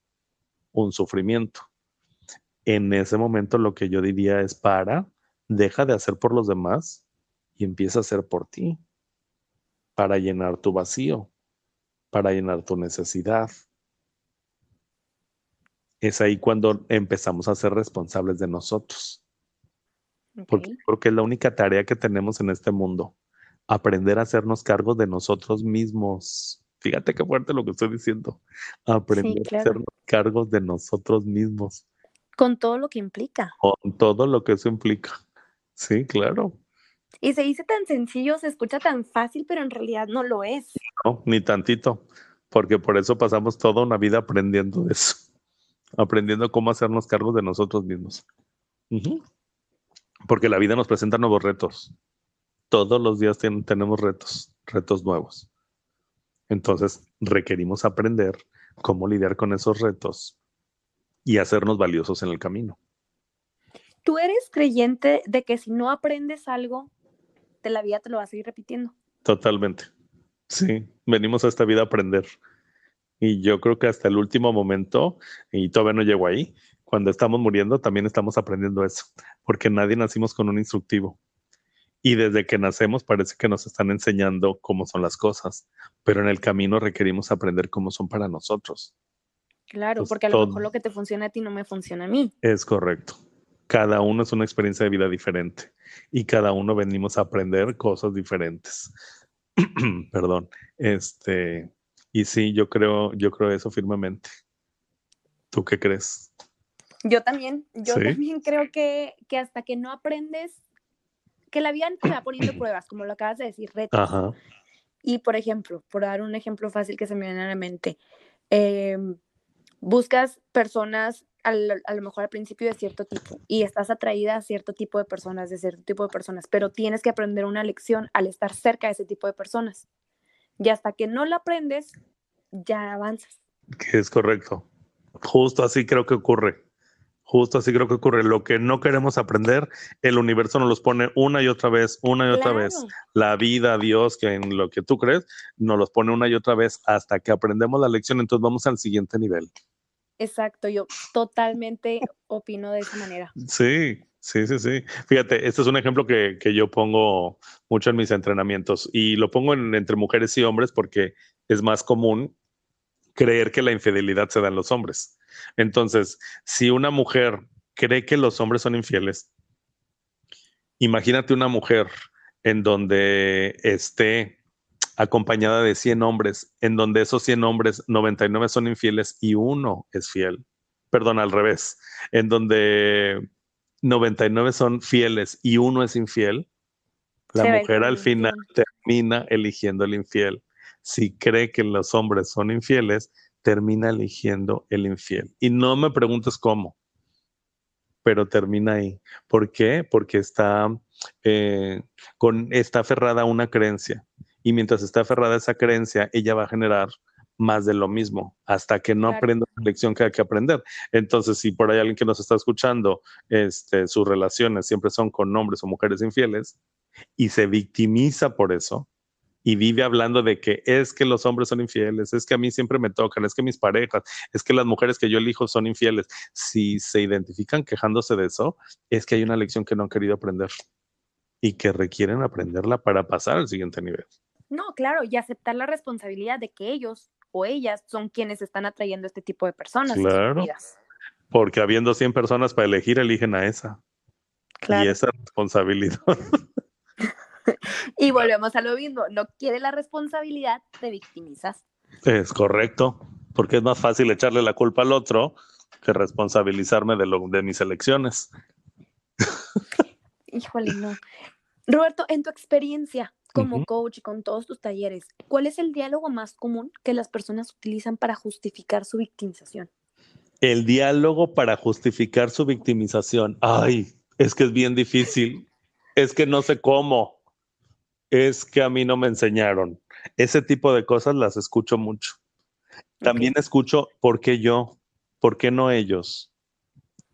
un sufrimiento. En ese momento lo que yo diría es para, deja de hacer por los demás y empieza a hacer por ti, para llenar tu vacío, para llenar tu necesidad. Es ahí cuando empezamos a ser responsables de nosotros. Porque creo que es la única tarea que tenemos en este mundo, aprender a hacernos cargo de nosotros mismos. Fíjate qué fuerte lo que estoy diciendo. Aprender a hacernos cargos de nosotros mismos. Con todo lo que implica. Con todo lo que eso implica. Sí, claro. Y se dice tan sencillo, se escucha tan fácil, pero en realidad no lo es. No, ni tantito, porque por eso pasamos toda una vida aprendiendo eso, <laughs> aprendiendo cómo hacernos cargos de nosotros mismos. Porque la vida nos presenta nuevos retos. Todos los días tenemos retos, retos nuevos. Entonces requerimos aprender cómo lidiar con esos retos y hacernos valiosos en el camino. ¿Tú eres creyente de que si no aprendes algo, de la vida te lo vas a seguir repitiendo? Totalmente. Sí, venimos a esta vida a aprender. Y yo creo que hasta el último momento, y todavía no llego ahí, cuando estamos muriendo también estamos aprendiendo eso, porque nadie nacimos con un instructivo. Y desde que nacemos parece que nos están enseñando cómo son las cosas, pero en el camino requerimos aprender cómo son para nosotros. Claro, porque a lo mejor lo que te funciona a ti no me funciona a mí. Es correcto. Cada uno es una experiencia de vida diferente y cada uno venimos a aprender cosas diferentes. <clears throat> Perdón. Este, y sí, yo creo, yo creo eso firmemente. ¿Tú qué crees? Yo también, yo también creo que, que, hasta que no aprendes, que la vida te va poniendo <clears throat> pruebas, como lo acabas de decir, retos. Y por ejemplo, por dar un ejemplo fácil que se me viene a la mente, em, buscas personas a lo mejor al principio de cierto tipo y estás atraída a cierto tipo de personas, de cierto tipo de personas, pero tienes que aprender una lección al estar cerca de ese tipo de personas. Y hasta que no la aprendes, ya avanzas. Que es correcto. Justo así creo que ocurre. Justo así creo que ocurre. Lo que no queremos aprender, el universo nos los pone una y otra vez, una y otra vez. La vida, Dios, que en lo que tú crees, nos los pone una y otra vez hasta que aprendemos la lección. Entonces vamos al siguiente nivel. Exacto, yo totalmente opino de esa manera. Sí, sí, sí, sí. Fíjate, este es un ejemplo que, que yo pongo mucho en mis entrenamientos y lo pongo entre mujeres y hombres porque es más común creer que la infidelidad se da en los hombres. Entonces, si una mujer cree que los hombres son infieles, imagínate una mujer en donde esté acompañada de 100 hombres, en donde esos 100 hombres, 99 son infieles y uno es fiel. Perdón, al revés, en donde 99 son fieles y uno es infiel, la mujer al final termina eligiendo el infiel. Si cree que los hombres son infieles, termina eligiendo el infiel. Y no me preguntes cómo, pero termina ahí. ¿Por qué? Porque está, eh, con, está aferrada a una creencia y mientras está aferrada a esa creencia, ella va a generar más de lo mismo hasta que no aprenda la lección que hay que aprender. Entonces, si por ahí alguien que nos está escuchando, este, sus relaciones siempre son con hombres o mujeres infieles y se victimiza por eso y vive hablando de que es que los hombres son infieles, es que a mí siempre me tocan, es que mis parejas, es que las mujeres que yo elijo son infieles. Si se identifican quejándose de eso, es que hay una lección que no han querido aprender y que requieren aprenderla para pasar al siguiente nivel. No, claro, y aceptar la responsabilidad de que ellos o ellas son quienes están atrayendo a este tipo de personas. Claro. Porque habiendo 100 personas para elegir, eligen a esa. Claro. Y esa responsabilidad. <laughs> y volvemos a lo mismo, no quiere la responsabilidad, te victimizas. Es correcto, porque es más fácil echarle la culpa al otro que responsabilizarme de, lo, de mis elecciones. <laughs> Híjole, no. Roberto, en tu experiencia, como coach y con todos tus talleres, ¿cuál es el diálogo más común que las personas utilizan para justificar su victimización? El diálogo para justificar su victimización. Ay, Es que es bien difícil. Es que no sé cómo. Es que a mí no me enseñaron. Ese tipo de cosas las escucho mucho. También escucho, ¿por qué yo? ¿Por qué no ellos?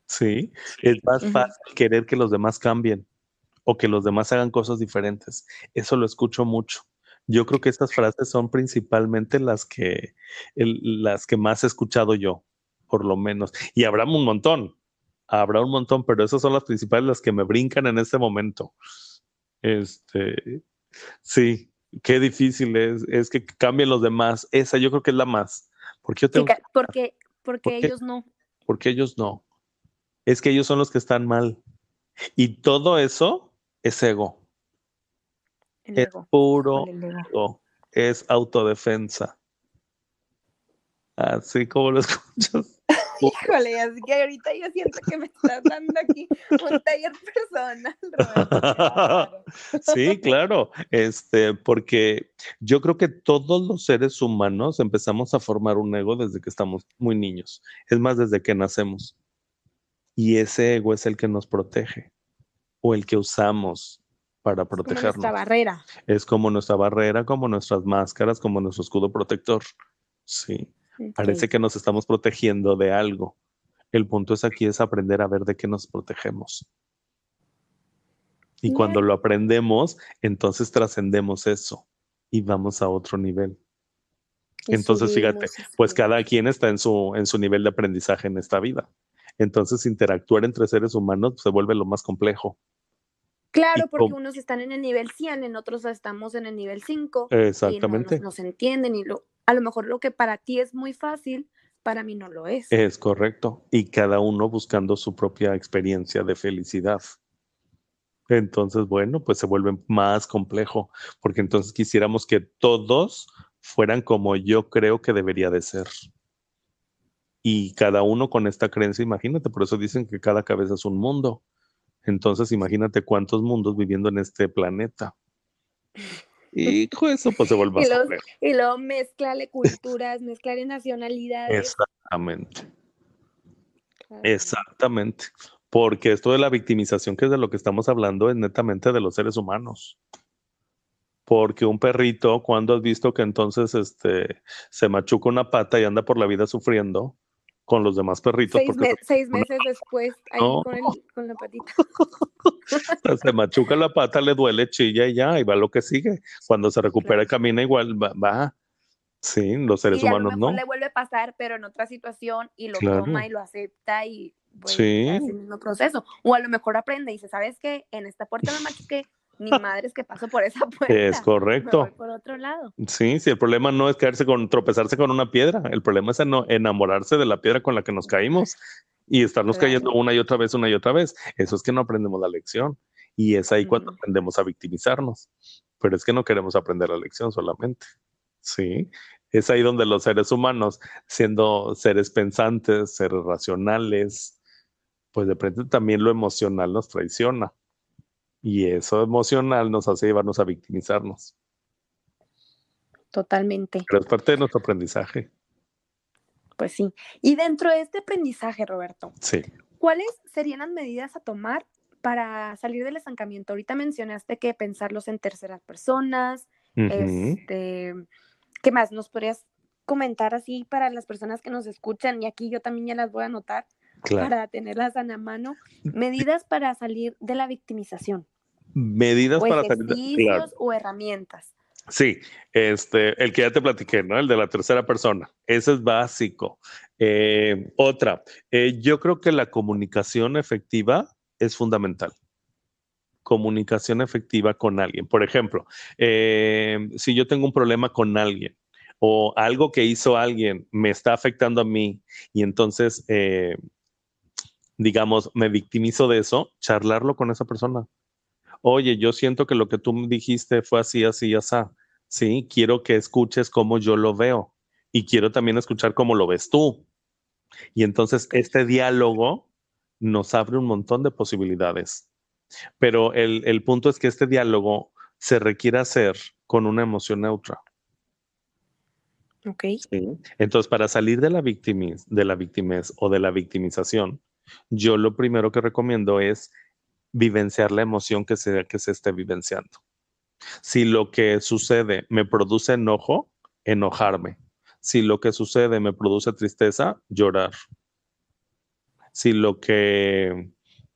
Sí, es más fácil querer que los demás cambien o que los demás hagan cosas diferentes. Eso lo escucho mucho. Yo creo que estas frases son principalmente las que, las que más he escuchado yo, por lo menos. Y habrá un montón, habrá un montón, pero esas son las principales, las que me brincan en este momento. Este, sí, qué difícil es, es que cambien los demás. Esa yo creo que es la más. Porque yo tengo, porque, porque ellos no. Porque ellos no. Es que ellos son los que están mal. Y todo eso es ego. es puro ego. Es autodefensa. Así como lo <laughs> escuchas. <laughs> Híjole, así que ahorita yo siento que me estás dando aquí un taller personal, <laughs> Sí, claro, este, porque yo creo que todos los seres humanos empezamos a formar un ego desde que estamos muy niños, es más, desde que nacemos. Y ese ego es el que nos protege o el que usamos para protegernos. Como nuestra barrera. Es como nuestra barrera, como nuestras máscaras, como nuestro escudo protector. Sí. Parece que nos estamos protegiendo de algo. El punto es aquí es aprender a ver de qué nos protegemos. Y cuando lo aprendemos, entonces trascendemos eso y vamos a otro nivel. entonces, fíjate, pues cada quien está en su, en su nivel de aprendizaje en esta vida. Entonces, interactuar entre seres humanos se vuelve lo más complejo. Claro, porque unos están en el nivel 100, en otros estamos en el nivel 5. Exactamente. Y no, se entienden y lo, a lo mejor lo que para ti es muy fácil, para mí no lo es. Es correcto. Y cada uno buscando su propia experiencia de felicidad. Entonces, bueno, pues se vuelve más complejo, porque entonces quisiéramos que todos fueran como yo creo que debería de ser. Y cada uno con esta creencia, imagínate, por eso dicen que cada cabeza es un mundo. Entonces, imagínate cuántos mundos viviendo en este planeta. Y eso pues se vuelve y, <laughs> y luego mezclale culturas, mezclale nacionalidades. Exactamente. Exactamente. Porque esto de la victimización, que es de lo que estamos hablando, es netamente de los seres humanos. Porque un perrito, cuando has visto que entonces este, se machuca una pata y anda por la vida sufriendo, con los demás perritos. Seis, meses después, ahí con, la patita. <laughs> se machuca la pata, le duele, chilla y ya, y va lo que sigue. Cuando se recupera camina igual, va, Sí, los seres humanos no. le vuelve a pasar, pero en otra situación, y lo toma y lo acepta y pues, sí. el mismo proceso. O a lo mejor aprende y dice, ¿sabes qué? En esta puerta me machuqué, ni madres que paso por esa <laughs> puerta. Es correcto. por otro lado. Sí, sí, el problema no es caerse con, tropezarse con una piedra, el problema es enamorarse de la piedra con la que nos caímos y estarnos cayendo una y otra vez, una y otra vez. Eso es que no aprendemos la lección. Y es ahí cuando aprendemos a victimizarnos. Pero es que no queremos aprender la lección solamente. Sí, es ahí donde los seres humanos, siendo seres pensantes, seres racionales, pues de repente también lo emocional nos traiciona. Y eso emocional nos hace llevarnos a victimizarnos. Totalmente. Pero es parte de nuestro aprendizaje. Pues sí. Y dentro de este aprendizaje, Roberto, sí. ¿cuáles serían las medidas a tomar para salir del estancamiento? Ahorita mencionaste que pensarlos en terceras personas. este, ¿Qué más nos podrías comentar así para las personas que nos escuchan? Y aquí yo también ya las voy a anotar para tenerlas a la mano. Medidas para salir de la victimización. Medidas para salir de o herramientas. Sí, este, el que ya te platiqué, ¿no? El de la tercera persona. Ese es básico. Eh, otra, eh, yo creo que la comunicación efectiva es fundamental. Comunicación efectiva con alguien. Por ejemplo, eh, si yo tengo un problema con alguien o algo que hizo alguien me está afectando a mí y entonces digamos, me victimizo de eso, charlarlo con esa persona. Oye, yo siento que lo que tú me dijiste fue así, así, así. Sí, quiero que escuches cómo yo lo veo y quiero también escuchar cómo lo ves tú. Y entonces este diálogo nos abre un montón de posibilidades. Pero el, el punto es que este diálogo se requiere hacer con una emoción neutra. Ok. Entonces, para salir de la, de la victimez o de la victimización, yo lo primero que recomiendo es vivenciar la emoción que se, que se esté vivenciando. Si lo que sucede me produce enojo, enojarme. Si lo que sucede me produce tristeza, llorar. Si lo que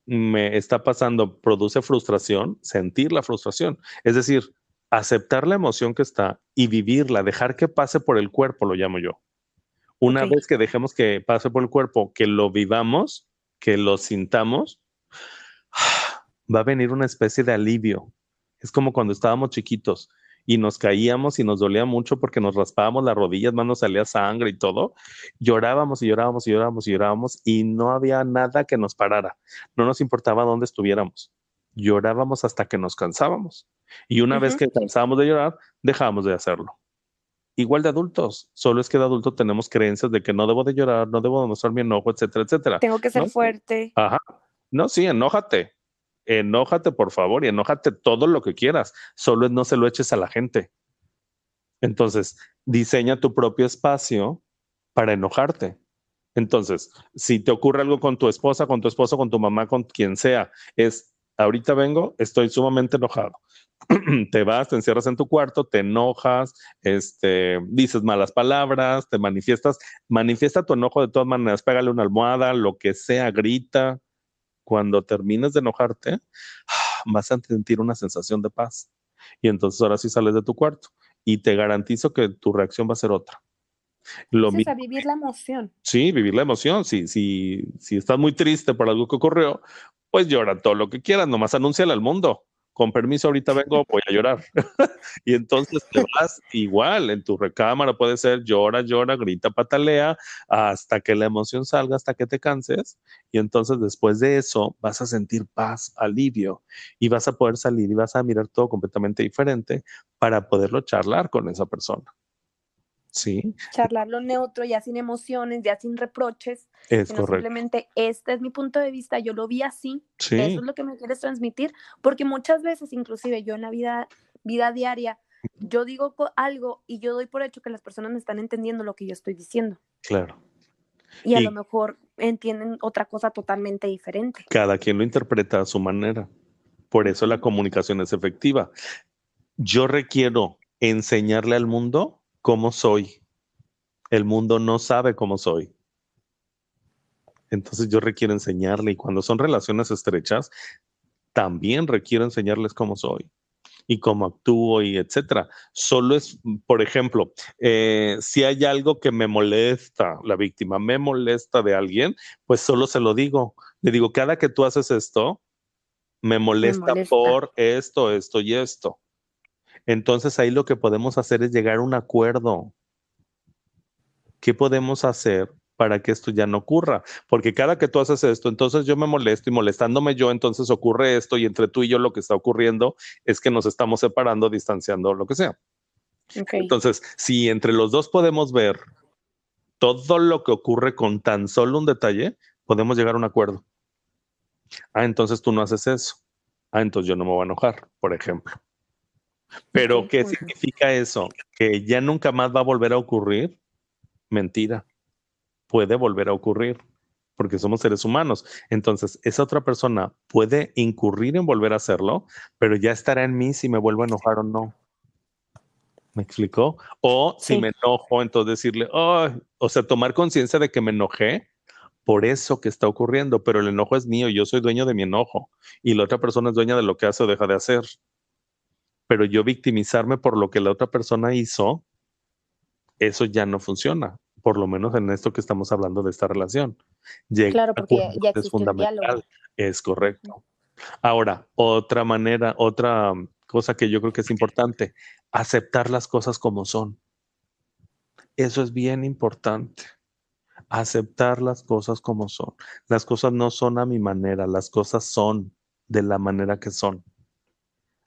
me está pasando produce frustración, sentir la frustración. Es decir, aceptar la emoción que está y vivirla, dejar que pase por el cuerpo, lo llamo yo. Una vez que dejemos que pase por el cuerpo, que lo vivamos, que lo sintamos, va a venir una especie de alivio. Es como cuando estábamos chiquitos y nos caíamos y nos dolía mucho porque nos raspábamos las rodillas, más nos salía sangre y todo. Llorábamos y llorábamos y llorábamos y llorábamos y no había nada que nos parara. No nos importaba dónde estuviéramos. Llorábamos hasta que nos cansábamos. Y una vez que cansábamos de llorar, dejábamos de hacerlo. Igual de adultos, solo es que de adulto tenemos creencias de que no debo de llorar, no debo mostrar mi enojo, etcétera, etcétera. Tengo que ser fuerte. Ajá. No, sí, enójate, enójate por favor y enójate todo lo que quieras, solo no se lo eches a la gente. Entonces, diseña tu propio espacio para enojarte. Entonces, si te ocurre algo con tu esposa, con tu esposo, con tu mamá, con quien sea, es, ahorita vengo, estoy sumamente enojado. <clears throat> te vas, te encierras en tu cuarto, te enojas, este, dices malas palabras, te manifiestas, manifiesta tu enojo de todas maneras, pégale una almohada, lo que sea, grita, cuando termines de enojarte, <sighs> vas a sentir una sensación de paz. Y entonces ahora sí sales de tu cuarto y te garantizo que tu reacción va a ser otra. Lo es a vivir la emoción. Sí, vivir la emoción. Si, si, si estás muy triste por algo que ocurrió, pues llora todo lo que quieras, nomás anúnciale al mundo con permiso, ahorita vengo, voy a llorar. <laughs> y entonces te vas igual en tu recámara, puede ser llora, llora, grita, patalea, hasta que la emoción salga, hasta que te canses. Y entonces después de eso vas a sentir paz, alivio, y vas a poder salir y vas a mirar todo completamente diferente para poderlo charlar con esa persona. Sí. Charlarlo neutro, ya sin emociones, ya sin reproches. Es correcto. Simplemente, este es mi punto de vista, yo lo vi así. Eso es lo que me quieres transmitir, porque muchas veces, inclusive yo en la vida, vida diaria, yo digo algo y yo doy por hecho que las personas me están entendiendo lo que yo estoy diciendo. Claro. Y a lo mejor entienden otra cosa totalmente diferente. Cada quien lo interpreta a su manera. Por eso la comunicación es efectiva. Yo requiero enseñarle al mundo cómo soy. El mundo no sabe cómo soy. Entonces yo requiero enseñarle y cuando son relaciones estrechas, también requiero enseñarles cómo soy y cómo actúo y etcétera. Solo es, por ejemplo, eh, si hay algo que me molesta, la víctima me molesta de alguien, pues solo se lo digo. Le digo, cada que tú haces esto, me molesta. por esto, esto y esto. Entonces ahí lo que podemos hacer es llegar a un acuerdo. ¿Qué podemos hacer para que esto ya no ocurra? Porque cada que tú haces esto, entonces yo me molesto y molestándome yo, entonces ocurre esto y entre tú y yo lo que está ocurriendo es que nos estamos separando, distanciando, lo que sea. Entonces, si entre los dos podemos ver todo lo que ocurre con tan solo un detalle, podemos llegar a un acuerdo. Ah, entonces tú no haces eso. Ah, entonces yo no me voy a enojar, por ejemplo. Pero, ¿qué significa eso? ¿Que ya nunca más va a volver a ocurrir? Mentira. Puede volver a ocurrir porque somos seres humanos. Entonces, esa otra persona puede incurrir en volver a hacerlo, pero ya estará en mí si me vuelvo a enojar o no. ¿Me explicó? O si me enojo, entonces decirle, o sea, tomar conciencia de que me enojé por eso que está ocurriendo, pero el enojo es mío, yo soy dueño de mi enojo y la otra persona es dueña de lo que hace o deja de hacer pero yo victimizarme por lo que la otra persona hizo, eso ya no funciona, por lo menos en esto que estamos hablando de esta relación. claro, porque ya es fundamental. Es correcto. Ahora, otra manera, otra cosa que yo creo que es importante, aceptar las cosas como son. Eso es bien importante. Aceptar las cosas como son. Las cosas no son a mi manera, las cosas son de la manera que son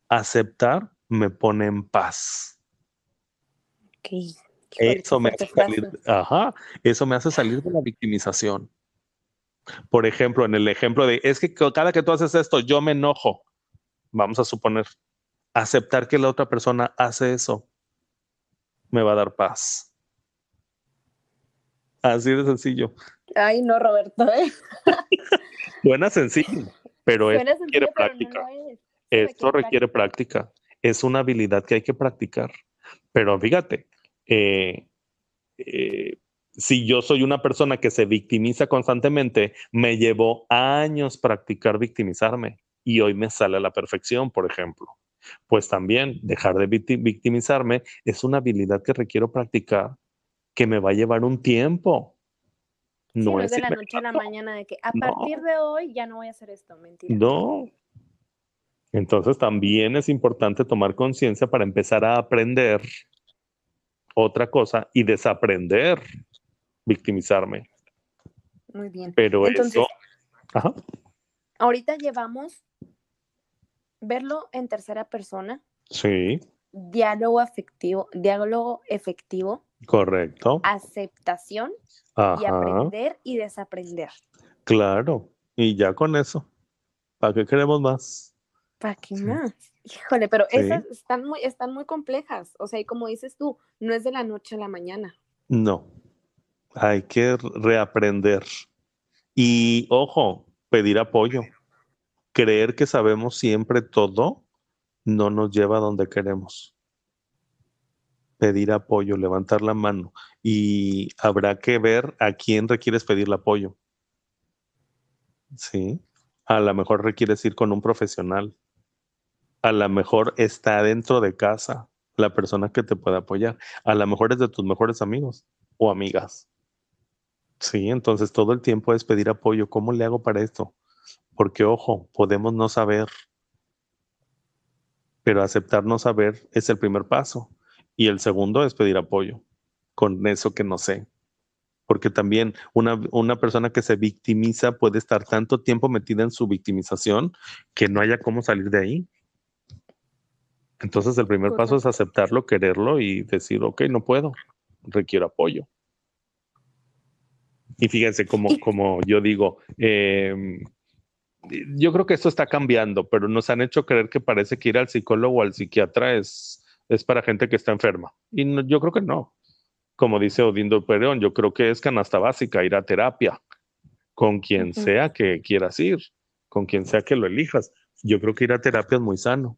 aceptar me pone en paz. Eso me, hace salir, eso me hace salir de la victimización. Por ejemplo, en el ejemplo de, es que cada que tú haces esto, yo me enojo. Vamos a suponer, aceptar que la otra persona hace eso, me va a dar paz. Así de sencillo. Ay, no, Roberto. ¿eh? <laughs> Buena sencillo. pero esto requiere práctica. Esto requiere práctica. Es una habilidad que hay que practicar. Pero fíjate, eh, eh, si yo soy una persona que se victimiza constantemente, me llevó años practicar victimizarme y hoy me sale a la perfección, por ejemplo. Pues también dejar de victimizarme es una habilidad que requiero practicar que me va a llevar un tiempo. No, es de la noche a la mañana de que a partir de hoy ya no voy a hacer esto, mentira. No. Entonces también es importante tomar conciencia para empezar a aprender otra cosa y desaprender victimizarme. Muy bien. Pero eso. Ajá. Ahorita llevamos verlo en tercera persona. Sí. Diálogo afectivo, diálogo efectivo. Correcto. Aceptación y aprender y desaprender. Claro. Y ya con eso. ¿Para qué queremos más? ¿Para qué más? Híjole, pero esas están muy, están muy complejas. O sea, y como dices tú, no es de la noche a la mañana. No. Hay que reaprender. Y ojo, pedir apoyo. Creer que sabemos siempre todo no nos lleva a donde queremos. Pedir apoyo, levantar la mano. Y habrá que ver a quién requieres pedirle apoyo. Sí. A lo mejor requieres ir con un profesional a lo mejor está dentro de casa la persona que te puede apoyar. A lo mejor es de tus mejores amigos o amigas. Sí, entonces todo el tiempo es pedir apoyo. ¿Cómo le hago para esto? Porque, ojo, podemos no saber, pero aceptar no saber es el primer paso. Y el segundo es pedir apoyo con eso que no sé. Porque también una, una persona que se victimiza puede estar tanto tiempo metida en su victimización que no haya cómo salir de ahí. Entonces el primer paso es aceptarlo, quererlo y decir, ok, no puedo, requiero apoyo. Y fíjense, como, como yo digo, em, yo creo que esto está cambiando, pero nos han hecho creer que parece que ir al psicólogo o al psiquiatra es, es para gente que está enferma. Y yo creo que no. Como dice Odindo Pereón, yo creo que es canasta básica ir a terapia con quien sea que quieras ir, con quien sea que lo elijas. Yo creo que ir a terapia es muy sano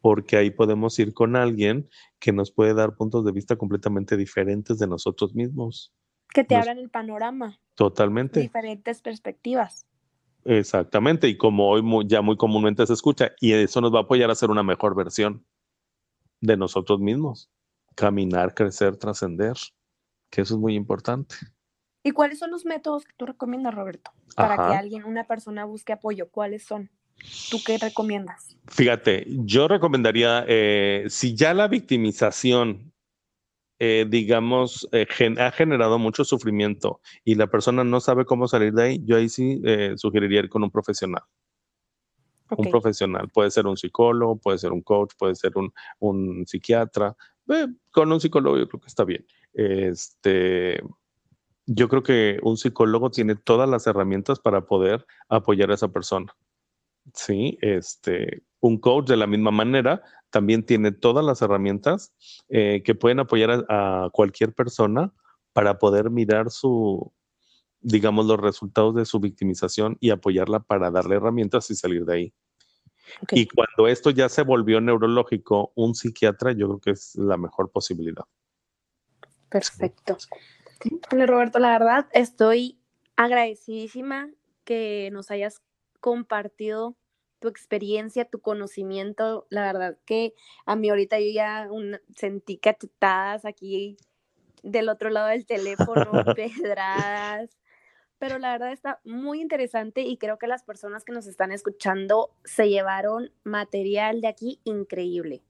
porque ahí podemos ir con alguien que nos puede dar puntos de vista completamente diferentes de nosotros mismos. Que te abran el panorama. Totalmente. Diferentes perspectivas. Exactamente, y como hoy ya muy comúnmente se escucha, y eso nos va a apoyar a ser una mejor versión de nosotros mismos. Caminar, crecer, trascender, que eso es muy importante. ¿Y cuáles son los métodos que tú recomiendas, Roberto, para que alguien, una persona busque apoyo? ¿Cuáles son? ¿Tú qué recomiendas? Fíjate, yo recomendaría, eh, si ya la victimización, eh, digamos, eh, ha generado mucho sufrimiento y la persona no sabe cómo salir de ahí, yo ahí sí sugeriría ir con un profesional. Un profesional, puede ser un psicólogo, puede ser un coach, puede ser un, un psiquiatra. con un psicólogo yo creo que está bien. Este, yo creo que un psicólogo tiene todas las herramientas para poder apoyar a esa persona. Sí, este, un coach de la misma manera también tiene todas las herramientas eh, que pueden apoyar a, cualquier persona para poder mirar su, digamos, los resultados de su victimización y apoyarla para darle herramientas y salir de ahí. Y cuando esto ya se volvió neurológico, un psiquiatra yo creo que es la mejor posibilidad. Perfecto. Hola Roberto, la verdad estoy agradecidísima que nos hayas compartido tu experiencia, tu conocimiento. La verdad que a mí ahorita yo ya sentí cachetadas aquí del otro lado del teléfono, <laughs> pedradas. Pero la verdad está muy interesante y creo que las personas que nos están escuchando se llevaron material de aquí increíble.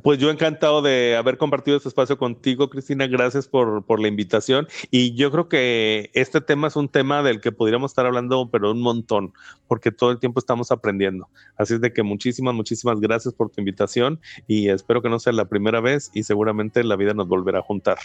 Pues yo encantado de haber compartido este espacio contigo, Cristina. Gracias por, por, la invitación. Y yo creo que este tema es un tema del que podríamos estar hablando, pero un montón, porque todo el tiempo estamos aprendiendo. Así es de que muchísimas, muchísimas gracias por tu invitación y espero que no sea la primera vez y seguramente la vida nos volverá a juntar.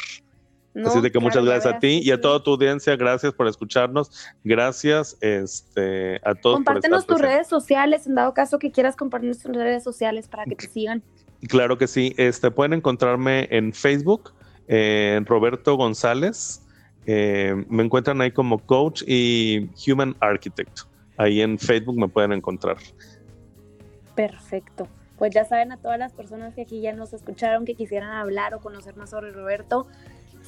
Así de que muchas gracias a ti y a toda tu audiencia. Gracias por escucharnos. Gracias este, a todos. Compártenos tus redes sociales, en dado caso que quieras compartirnos tus redes sociales para que te sigan. Claro que sí. Este, pueden encontrarme en Facebook, Roberto González. Eh, me encuentran ahí como coach y human architect. ahí en Facebook me pueden encontrar. Perfecto. Pues ya saben a todas las personas que aquí ya nos escucharon, que quisieran hablar o conocer más sobre Roberto,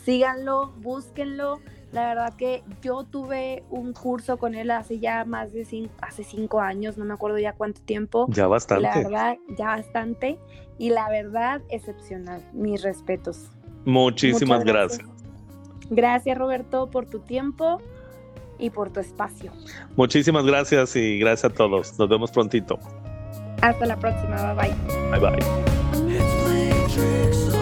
síganlo, búsquenlo. La verdad que yo tuve un curso con él hace ya más de cinco, hace cinco años, no me acuerdo ya cuánto tiempo. Ya bastante. La verdad, ya bastante. Y la verdad, excepcional. Mis respetos. Muchísimas gracias. gracias. Gracias Roberto por tu tiempo y por tu espacio. Muchísimas gracias y gracias a todos. Nos vemos prontito. Hasta la próxima. Bye bye. Bye bye.